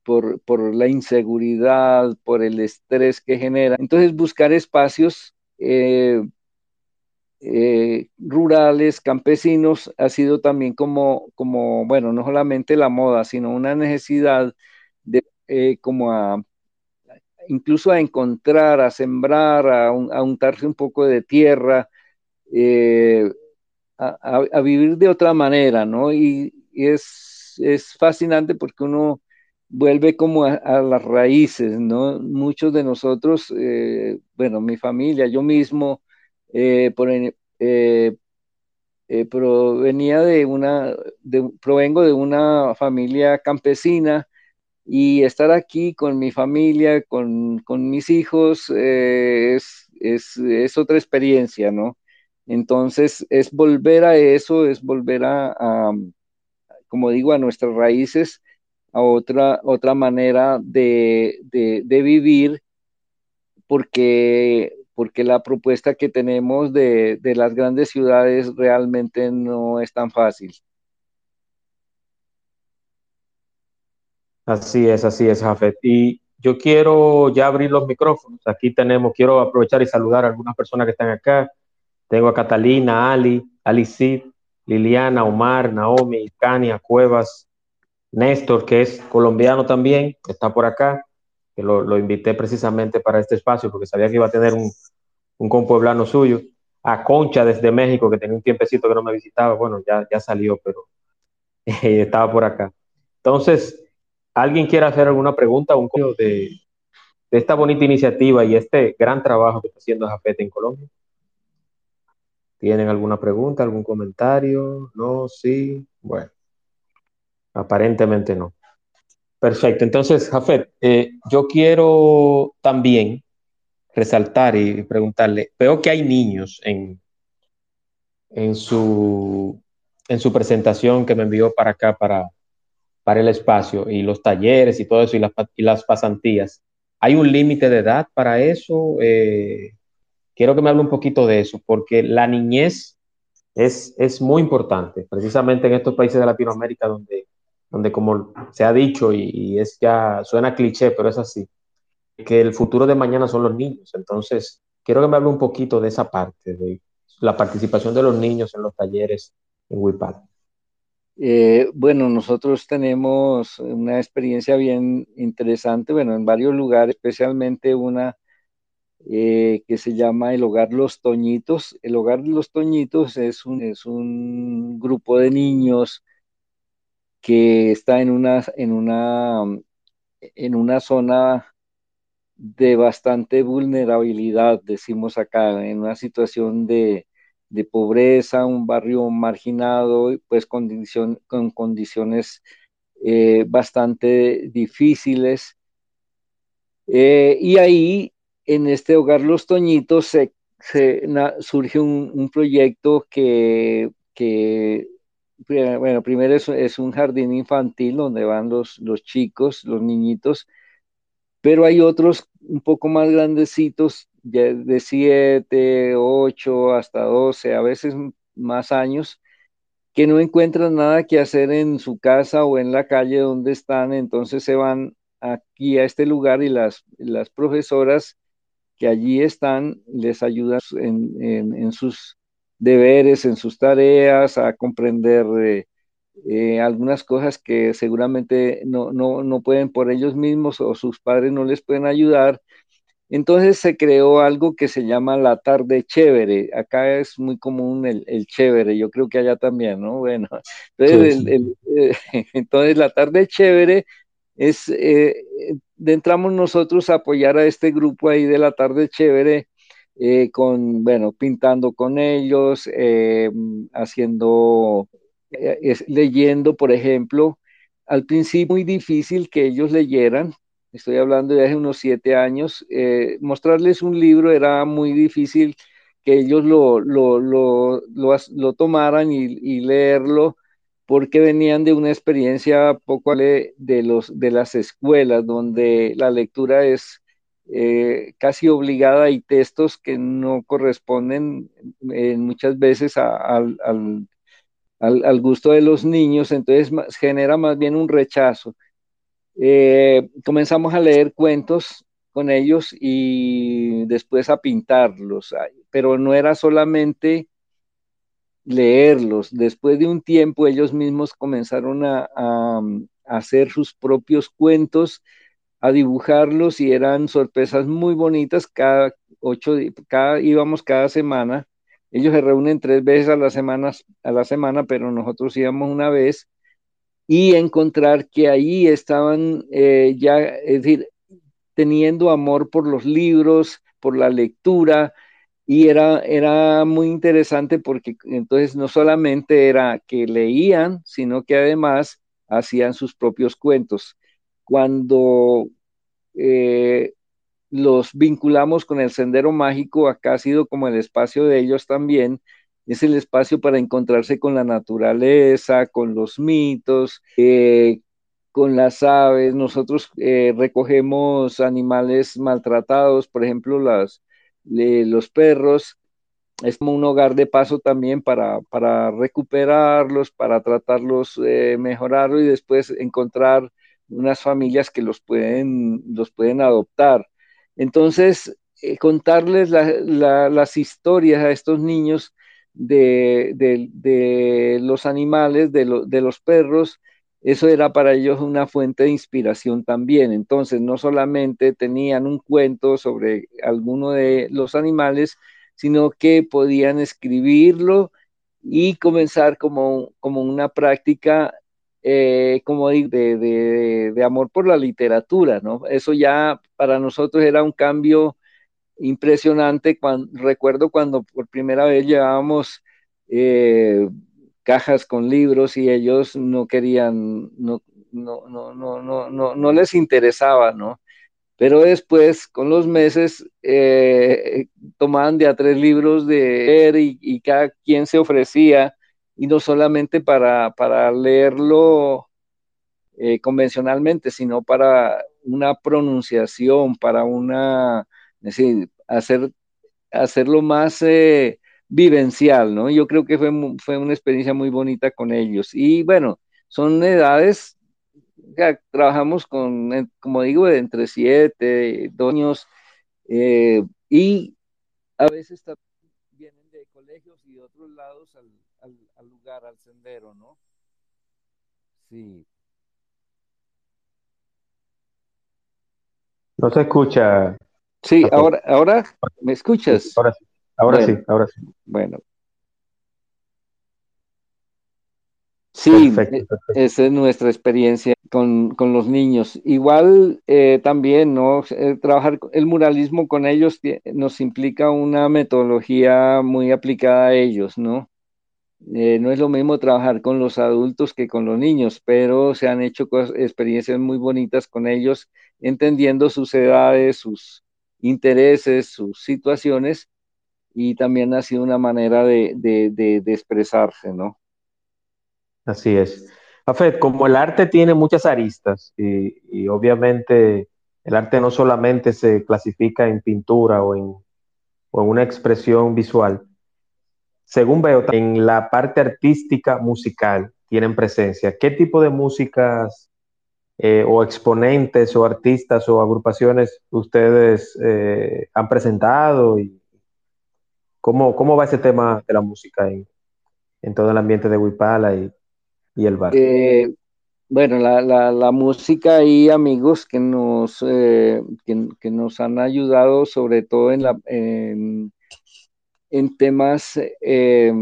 por, por, la inseguridad, por el estrés que genera. Entonces, buscar espacios eh, eh, rurales, campesinos, ha sido también como, como, bueno, no solamente la moda, sino una necesidad de eh, como a, incluso a encontrar, a sembrar, a, untarse un poco de tierra, eh, a, vivir de otra manera, ¿no? Y, es, es, fascinante porque uno vuelve como a, las raíces, ¿no? Muchos de nosotros, bueno, mi familia, yo mismo, eh, eh, eh, provenía de una, provengo de una familia campesina y estar aquí con mi familia, con, mis hijos, es, es, otra experiencia, ¿no? Entonces, es volver a eso, es volver a, como digo, a nuestras raíces, a otra, otra manera de, de vivir, porque porque la propuesta que tenemos de, las grandes ciudades realmente no es tan fácil. Así es, así es, Jafet. Y yo quiero ya abrir los micrófonos. Aquí tenemos, quiero aprovechar y saludar a algunas personas que están acá. Tengo a Catalina, Ali, Ali Cid, Liliana, Omar, Naomi, Cania, Cuevas, Néstor, que es colombiano también, está por acá que lo, invité precisamente para este espacio porque sabía que iba a tener un, un compueblano suyo, a Concha desde México, que tenía un tiempecito que no me visitaba, bueno, ya, ya salió, pero estaba por acá. Entonces, ¿alguien quiere hacer alguna pregunta un de, de esta bonita iniciativa y este gran trabajo que está haciendo Jafete en Colombia? ¿Tienen alguna pregunta, algún comentario? No, sí, bueno, aparentemente no. Perfecto. Entonces, Jafet, eh, yo quiero también resaltar y preguntarle, veo que hay niños en, en, su, en su presentación que me envió para acá, para, para el espacio, y los talleres y todo eso, y las, y las pasantías. ¿Hay un límite de edad para eso? Eh, quiero que me hable un poquito de eso, porque la niñez es, es muy importante, precisamente en estos países de Latinoamérica donde donde como se ha dicho y, es ya suena cliché, pero es así, que el futuro de mañana son los niños. Entonces, quiero que me hable un poquito de esa parte, de la participación de los niños en los talleres en WIPAD. Eh, bueno, nosotros tenemos una experiencia bien interesante, bueno, en varios lugares, especialmente una eh, que se llama el Hogar Los Toñitos. El Hogar Los Toñitos es un, es un grupo de niños que está en una, en una, en una zona de bastante vulnerabilidad, decimos acá, en una situación de, pobreza, un barrio marginado, pues con condiciones eh, bastante difíciles. Eh, y ahí en este hogar Los Toñitos se, surge un, proyecto que, bueno, primero es, un jardín infantil donde van los, los chicos, los niñitos, pero hay otros un poco más grandecitos, de 7, 8 hasta 12, a veces más años, que no encuentran nada que hacer en su casa o en la calle donde están, entonces se van aquí a este lugar y las, las profesoras que allí están les ayudan en, sus deberes, en sus tareas, a comprender eh, eh, algunas cosas que seguramente no, no, pueden por ellos mismos o sus padres no les pueden ayudar. Entonces se creó algo que se llama la tarde chévere. Acá es muy común el, chévere, yo creo que allá también, ¿no? Bueno, entonces la tarde chévere es, eh, entramos nosotros a apoyar a este grupo ahí de la tarde chévere, eh, con, bueno, pintando con ellos, eh, haciendo, leyendo, por ejemplo, al principio muy difícil que ellos leyeran, estoy hablando de hace unos siete años, mostrarles un libro era muy difícil que ellos lo, lo, lo, lo tomaran y, leerlo porque venían de una experiencia poco de, los, de las escuelas, donde la lectura es eh, casi obligada y textos que no corresponden eh, muchas veces al, gusto de los niños, entonces genera más bien un rechazo. Eh, comenzamos a leer cuentos con ellos y después a pintarlos, pero no era solamente leerlos. Después de un tiempo ellos mismos comenzaron a, hacer sus propios cuentos, a dibujarlos y eran sorpresas muy bonitas. Cada ocho, cada, íbamos cada semana. Ellos se reúnen tres veces a la, semana, a la semana, pero nosotros íbamos una vez y encontrar que ahí estaban eh, ya, es decir, teniendo amor por los libros, por la lectura, y era, era muy interesante porque entonces no solamente era que leían, sino que además hacían sus propios cuentos. Cuando eh, los vinculamos con el Sendero Mágico, acá ha sido como el espacio de ellos también, es el espacio para encontrarse con la naturaleza, con los mitos, eh, con las aves. Nosotros eh, recogemos animales maltratados, por ejemplo, las, los perros, es como un hogar de paso también para, para recuperarlos, para tratarlos, eh, mejorarlos y después encontrar unas familias que los pueden, los pueden adoptar. Entonces, eh, contarles las historias a estos niños de, los animales, de, de los perros, eso era para ellos una fuente de inspiración también. Entonces, no solamente tenían un cuento sobre alguno de los animales, sino que podían escribirlo y comenzar como, como una práctica eh, como de, de, amor por la literatura, ¿no? Eso ya para nosotros era un cambio impresionante. Cuando, recuerdo cuando por primera vez llevábamos eh, cajas con libros y ellos no querían, no, no, no, no, no, no, les interesaba, ¿no? Pero después, con los meses, eh, tomaban de a tres libros de leer y, cada quien se ofrecía, y no solamente para, para leerlo eh, convencionalmente, sino para una pronunciación, para una, es decir, hacer, hacerlo más eh, vivencial, ¿no? Yo creo que fue, fue una experiencia muy bonita con ellos. Y bueno, son edades, ya, trabajamos con, como digo, entre siete, dos años, eh, y a veces vienen de colegios y de otros lados al, al lugar, al sendero, ¿no? Sí. No se escucha. Sí, ahora, ahora, ¿me escuchas? Ahora sí. Ahora sí, ahora sí. Bueno. Sí, e, esa es nuestra experiencia con, los niños. Igual eh, también, ¿no? Eh, trabajar el muralismo con ellos nos implica una metodología muy aplicada a ellos, ¿no? Eh, no es lo mismo trabajar con los adultos que con los niños, pero se han hecho experiencias muy bonitas con ellos, entendiendo sus edades, sus, intereses, sus situaciones, y también ha sido una manera de, de, de, expresarse, ¿no? Así es. Afed, como el arte tiene muchas aristas y, obviamente el arte no solamente se clasifica en pintura o en una expresión visual, según veo, en la parte artística musical tienen presencia. ¿Qué tipo de músicas eh, o exponentes o artistas o agrupaciones ustedes eh, han presentado? y cómo, ¿Cómo va ese tema de la música en, en todo el ambiente de Huipala y, y el bar? Eh, bueno, la, la, música y amigos que nos, que, que, nos han ayudado sobre todo en, la, en temas eh,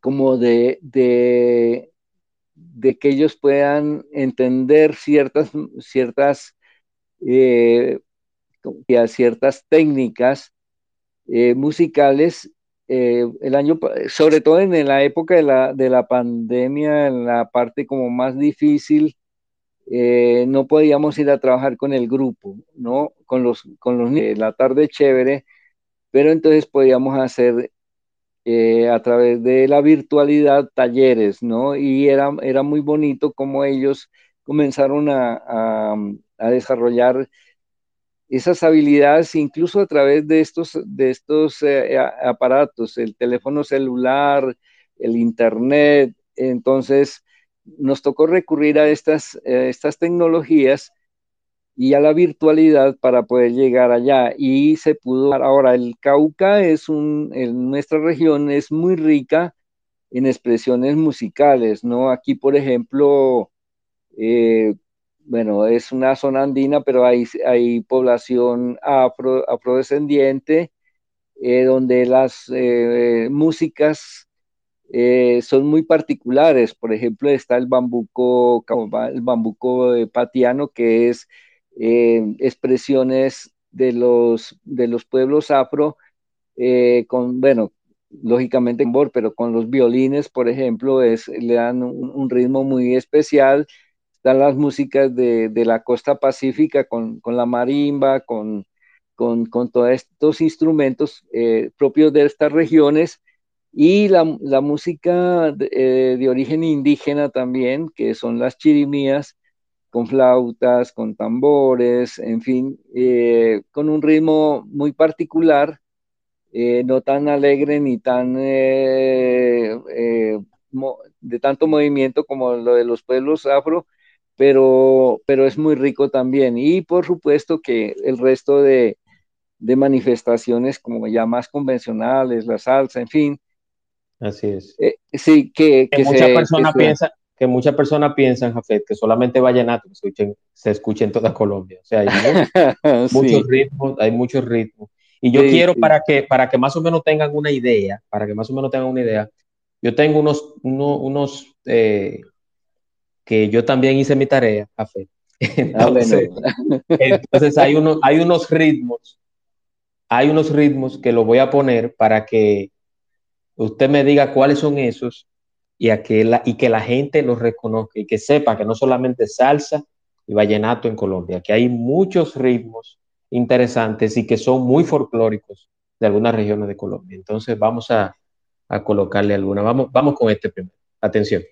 como de, de, que ellos puedan entender ciertas, ciertas, eh, ciertas técnicas eh, musicales. el año, sobre todo en la época de la, de la pandemia, en la parte como más difícil, no podíamos ir a trabajar con el grupo, ¿no? Con los, con los la tarde chévere, pero entonces podíamos hacer eh, a través de la virtualidad talleres, ¿no? Y era, era muy bonito como ellos comenzaron a, a, desarrollar esas habilidades incluso a través de estos, de estos eh, aparatos, el teléfono celular, el internet. Entonces, nos tocó recurrir a estas, estas tecnologías y a la virtualidad para poder llegar allá. Y se pudo. Ahora, el Cauca es un, en nuestra región es muy rica en expresiones musicales, ¿no? Aquí, por ejemplo, eh, bueno, es una zona andina, pero hay, hay población afro, afrodescendiente, eh, donde las eh, músicas son muy particulares. Por ejemplo, está el bambuco, el bambuco patiano, que es eh, expresiones de los, de los pueblos afro, eh, con, bueno, lógicamente pero con los violines, por ejemplo, es, le dan un, ritmo muy especial. Están las músicas de, de la costa pacífica con, con la marimba, con, con, con, todos estos instrumentos eh, propios de estas regiones y la, la música de, de, origen indígena también, que son las chirimías, con flautas, con tambores, en fin, eh, con un ritmo muy particular, eh, no tan alegre ni tan eh, de tanto movimiento como lo de los pueblos afro, pero, pero es muy rico también. Y por supuesto que el resto de, de manifestaciones como ya más convencionales, la salsa, en fin. Así es. sí, que, que, muchas personas piensan que muchas personas piensan, Jafet, que solamente vallenato se se escucha en toda Colombia. O sea, hay muchos, ritmos, hay muchos ritmos. Y yo quiero para que, para que más o menos tengan una idea, para que más o menos tengan una idea, yo tengo unos, unos, eh, que yo también hice mi tarea, Jafet. Ah, entonces, entonces hay, unos, hay unos ritmos, hay unos ritmos que lo voy a poner para que usted me diga cuáles son esos y, que la, y que la gente lo reconozca y que sepa que no solamente salsa y vallenato en Colombia, que hay muchos ritmos interesantes y que son muy folclóricos de algunas regiones de Colombia. Entonces vamos a, a colocarle alguna. Vamos, vamos con este primero. Atención.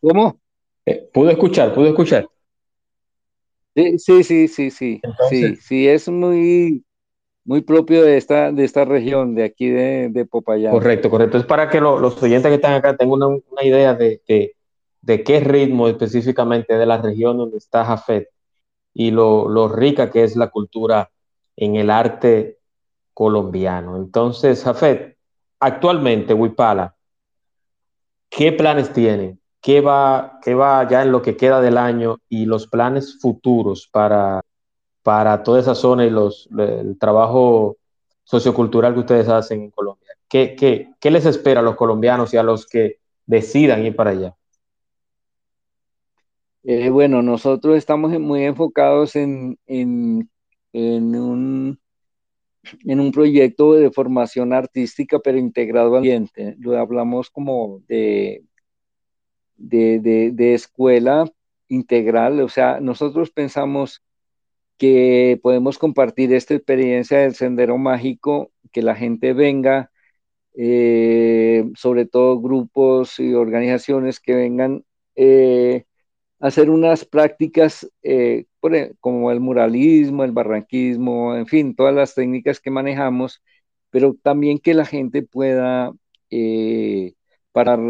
¿Cómo? Eh, ¿Pudo escuchar? ¿Pudo escuchar? Sí, sí, sí, sí, sí. sí, sí, es muy, muy propio de esta, de esta región, de aquí de, de Popayán. Correcto, correcto. Es para que los oyentes que están acá tengan una, idea de, de qué ritmo específicamente de la región donde está Jafet y lo, lo rica que es la cultura en el arte colombiano. Entonces, Jafet, actualmente, Huipala, ¿qué planes tienen? ¿Qué va, ¿Qué va ya en lo que queda del año y los planes futuros para, para toda esa zona y el trabajo sociocultural que ustedes hacen en Colombia? ¿Qué, qué, qué les espera a los colombianos y a los que decidan ir para allá? Eh, bueno, nosotros estamos muy enfocados en, en, en, un, en un proyecto de formación artística, pero integrado al ambiente. Lo hablamos como de, de, de, escuela integral, o sea, nosotros pensamos que podemos compartir esta experiencia del sendero mágico, que la gente venga, eh, sobre todo grupos y organizaciones que vengan eh, hacer unas prácticas eh, e, como el muralismo, el barranquismo, en fin, todas las técnicas que manejamos, pero también que la gente pueda eh, parar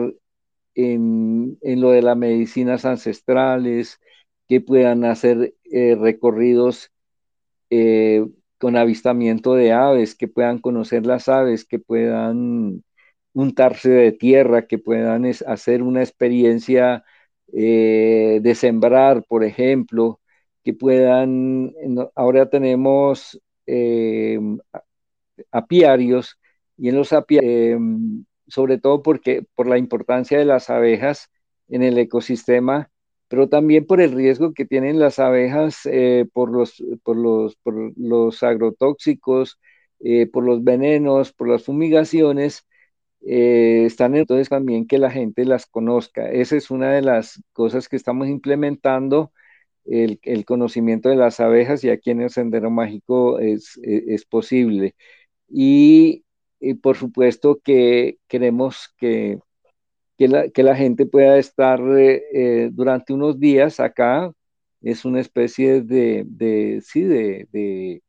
en, lo de las medicinas ancestrales, que puedan hacer eh, recorridos con avistamiento de aves, que puedan conocer las aves, que puedan untarse de tierra, que puedan hacer una experiencia eh, de sembrar, por ejemplo, que puedan, ahora tenemos eh, apiarios y en los apiarios, eh, sobre todo porque por la importancia de las abejas en el ecosistema, pero también por el riesgo que tienen las abejas por, los, por, los, por los agrotóxicos, por los venenos, por las fumigaciones, eh, están entonces también que la gente las conozca. Esa es una de las cosas que estamos implementando, el, conocimiento de las abejas y aquí en el Sendero Mágico es, e, posible. Y, por supuesto que queremos que, que, la, gente pueda estar eh, eh, durante unos días acá. Es una especie de, de sí, de, de,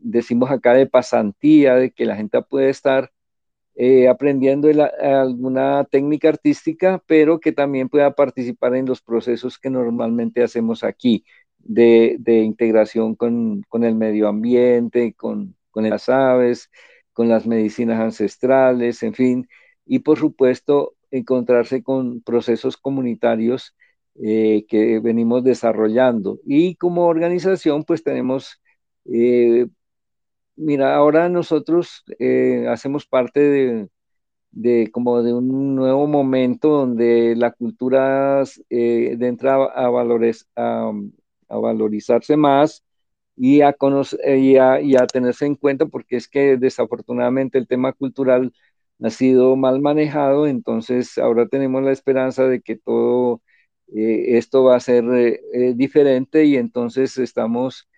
decimos acá de pasantía, de que la gente puede estar eh, aprendiendo alguna técnica artística, pero que también pueda participar en los procesos que normalmente hacemos aquí, de, integración con, el medio ambiente, con, las aves, con las medicinas ancestrales, en fin, y por supuesto encontrarse con procesos comunitarios eh, que venimos desarrollando. Y como organización, pues tenemos eh, Mira, ahora nosotros eh, hacemos parte de, como de un nuevo momento donde la cultura eh, entra a, valores, a, valorizarse más y a, conocer, a, tenerse en cuenta porque es que desafortunadamente el tema cultural ha sido mal manejado, entonces ahora tenemos la esperanza de que todo eh, esto va a ser diferente y entonces estamos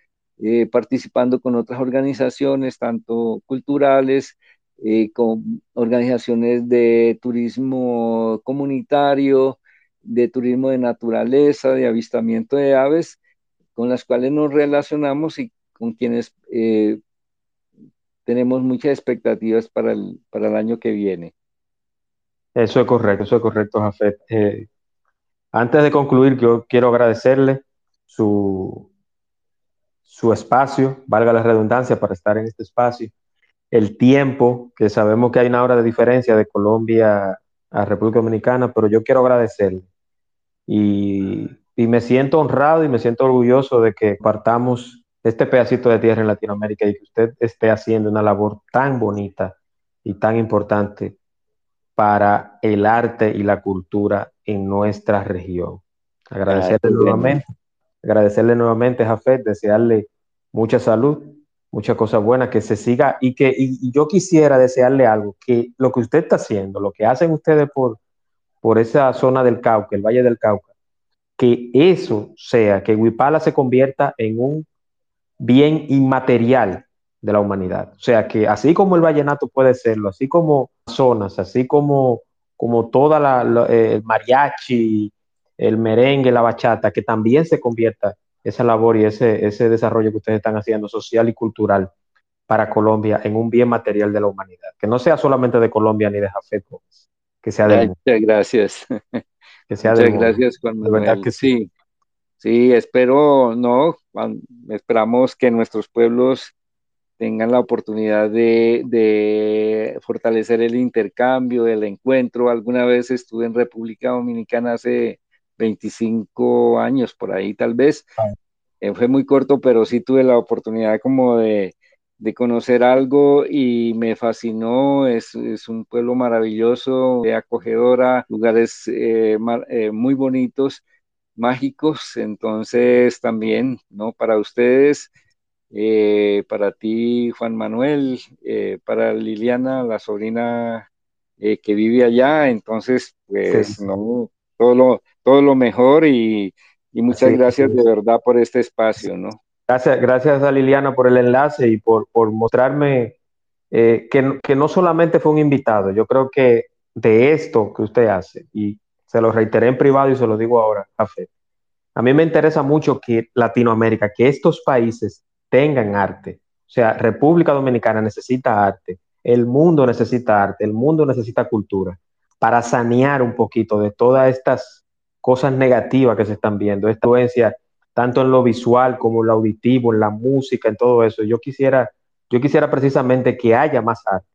eh, participando con otras organizaciones, tanto culturales, eh, con organizaciones de turismo comunitario, de turismo de naturaleza, de avistamiento de aves, con las cuales nos relacionamos y con quienes eh, tenemos muchas expectativas para el, para el año que viene. Eso es correcto, eso es correcto, Jafet. antes de concluir, yo quiero agradecerle su, su espacio, valga la redundancia, para estar en este espacio, el tiempo, que sabemos que hay una hora de diferencia de Colombia a República Dominicana, pero yo quiero agradecerle. Y, y me siento honrado y me siento orgulloso de que partamos este pedacito de tierra en Latinoamérica y que usted esté haciendo una labor tan bonita y tan importante para el arte y la cultura en nuestra región. Agradecerle nuevamente agradecerle nuevamente, Jafet, desearle mucha salud, muchas cosas buenas, que se siga y que y, yo quisiera desearle algo, que lo que usted está haciendo, lo que hacen ustedes por, por esa zona del Cauca, el Valle del Cauca, que eso sea, que Huipala se convierta en un bien inmaterial de la humanidad. O sea, que así como el vallenato puede serlo, así como zonas, así como, como toda la, eh, el mariachi, el merengue, la bachata, que también se convierta esa labor y ese, ese desarrollo que ustedes están haciendo social y cultural para Colombia en un bien material de la humanidad, que no sea solamente de Colombia ni de Jafet que sea de... Muchas gracias. Que sea Muchas gracias, Juan Manuel. que sí. sí. espero, no, esperamos que nuestros pueblos tengan la oportunidad de, de, fortalecer el intercambio, el encuentro. Alguna vez estuve en República Dominicana hace 25 años, por ahí tal vez. Ah. Eh, fue muy corto, pero sí tuve la oportunidad como de, de conocer algo y me fascinó. Es, es, un pueblo maravilloso, de acogedora, lugares eh, eh, muy bonitos, mágicos. Entonces también, ¿no? Para ustedes, para ti, Juan Manuel, para Liliana, la sobrina que vive allá. Entonces, pues, ¿no? Todo lo, todo lo mejor y, y muchas gracias de verdad por este espacio, ¿no? Gracias, gracias a Liliana por el enlace y por, mostrarme eh, que, no solamente fue un invitado, yo creo que de esto que usted hace, y se lo reiteré en privado y se lo digo ahora, Café, a mí me interesa mucho que Latinoamérica, que estos países tengan arte. O sea, República Dominicana necesita arte, el mundo necesita arte, el mundo necesita cultura para sanear un poquito de todas estas cosas negativas que se están viendo, esta influencia tanto en lo visual como en lo auditivo, en la música, en todo eso. Yo quisiera, yo quisiera precisamente que haya más arte,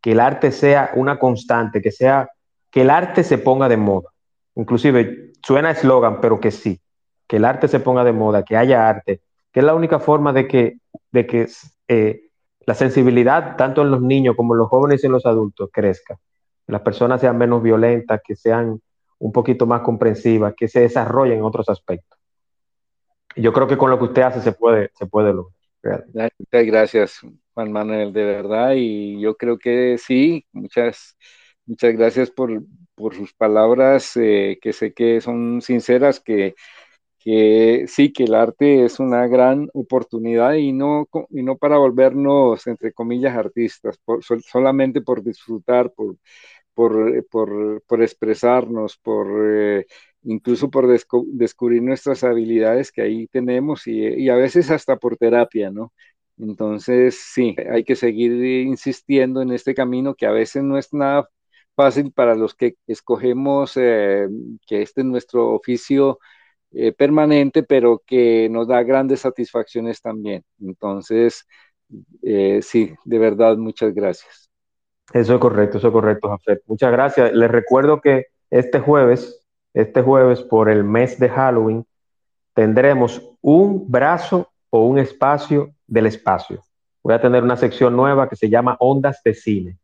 que el arte sea una constante, que sea, que el arte se ponga de moda. Inclusive suena eslogan, pero que sí, que el arte se ponga de moda, que haya arte, que es la única forma de que, de que eh, la sensibilidad, tanto en los niños como en los jóvenes y en los adultos, crezca. Las personas sean menos violentas, que sean un poquito más comprensivas, que se desarrollen en otros aspectos yo creo que con lo que usted hace se puede, se puede lograr. Muchas gracias, Juan Manuel, de verdad. Y yo creo que sí, muchas, muchas gracias por, sus palabras, eh, que sé que son sinceras, que, que sí, que el arte es una gran oportunidad y no, y no para volvernos, entre comillas, artistas, solamente por disfrutar, por, por, por, expresarnos, por... Eh, incluso por descubrir nuestras habilidades que ahí tenemos y, a veces hasta por terapia, ¿no? Entonces, sí, hay que seguir insistiendo en este camino que a veces no es nada fácil para los que escogemos eh, que este es nuestro oficio eh, permanente, pero que nos da grandes satisfacciones también. Entonces, eh, sí, de verdad, muchas gracias. Eso es correcto, eso es correcto, Jafet. Muchas gracias. Les recuerdo que este jueves este jueves por el mes de Halloween, tendremos un brazo o un espacio del espacio. Voy a tener una sección nueva que se llama Ondas de Cine,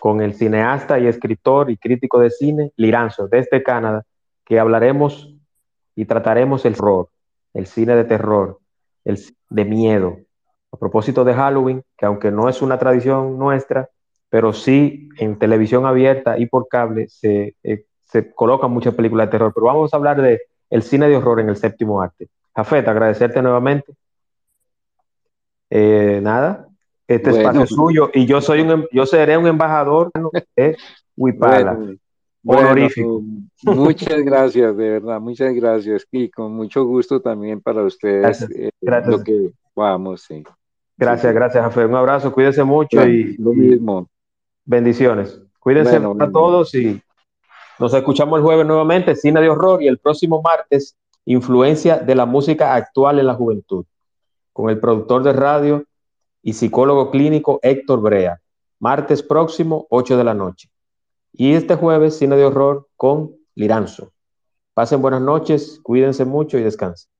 con el cineasta y escritor y crítico de cine Liranzo, desde Canadá, que hablaremos y trataremos el horror, el cine de terror, el de miedo. A propósito de Halloween, que aunque no es una tradición nuestra, pero sí en televisión abierta y por cable se eh, se colocan muchas películas de terror, pero vamos a hablar de el cine de horror en el séptimo arte. Jafet, agradecerte nuevamente. Eh, nada, este espacio es suyo y yo soy un em, yo seré un embajador de Huipala. honorífico. muchas gracias, de verdad, muchas gracias y con mucho gusto también para ustedes eh, lo que vamos, sí. Gracias, gracias, Jafet. Un abrazo, cuídense mucho y lo mismo. Bendiciones. Cuídense a todos y nos escuchamos el jueves nuevamente, Cine de Horror, y el próximo martes, Influencia de la música actual en la juventud, con el productor de radio y psicólogo clínico Héctor Brea. Martes próximo, 8 de la noche. Y este jueves, Cine de Horror con Liranzo. Pasen buenas noches, cuídense mucho y descansen.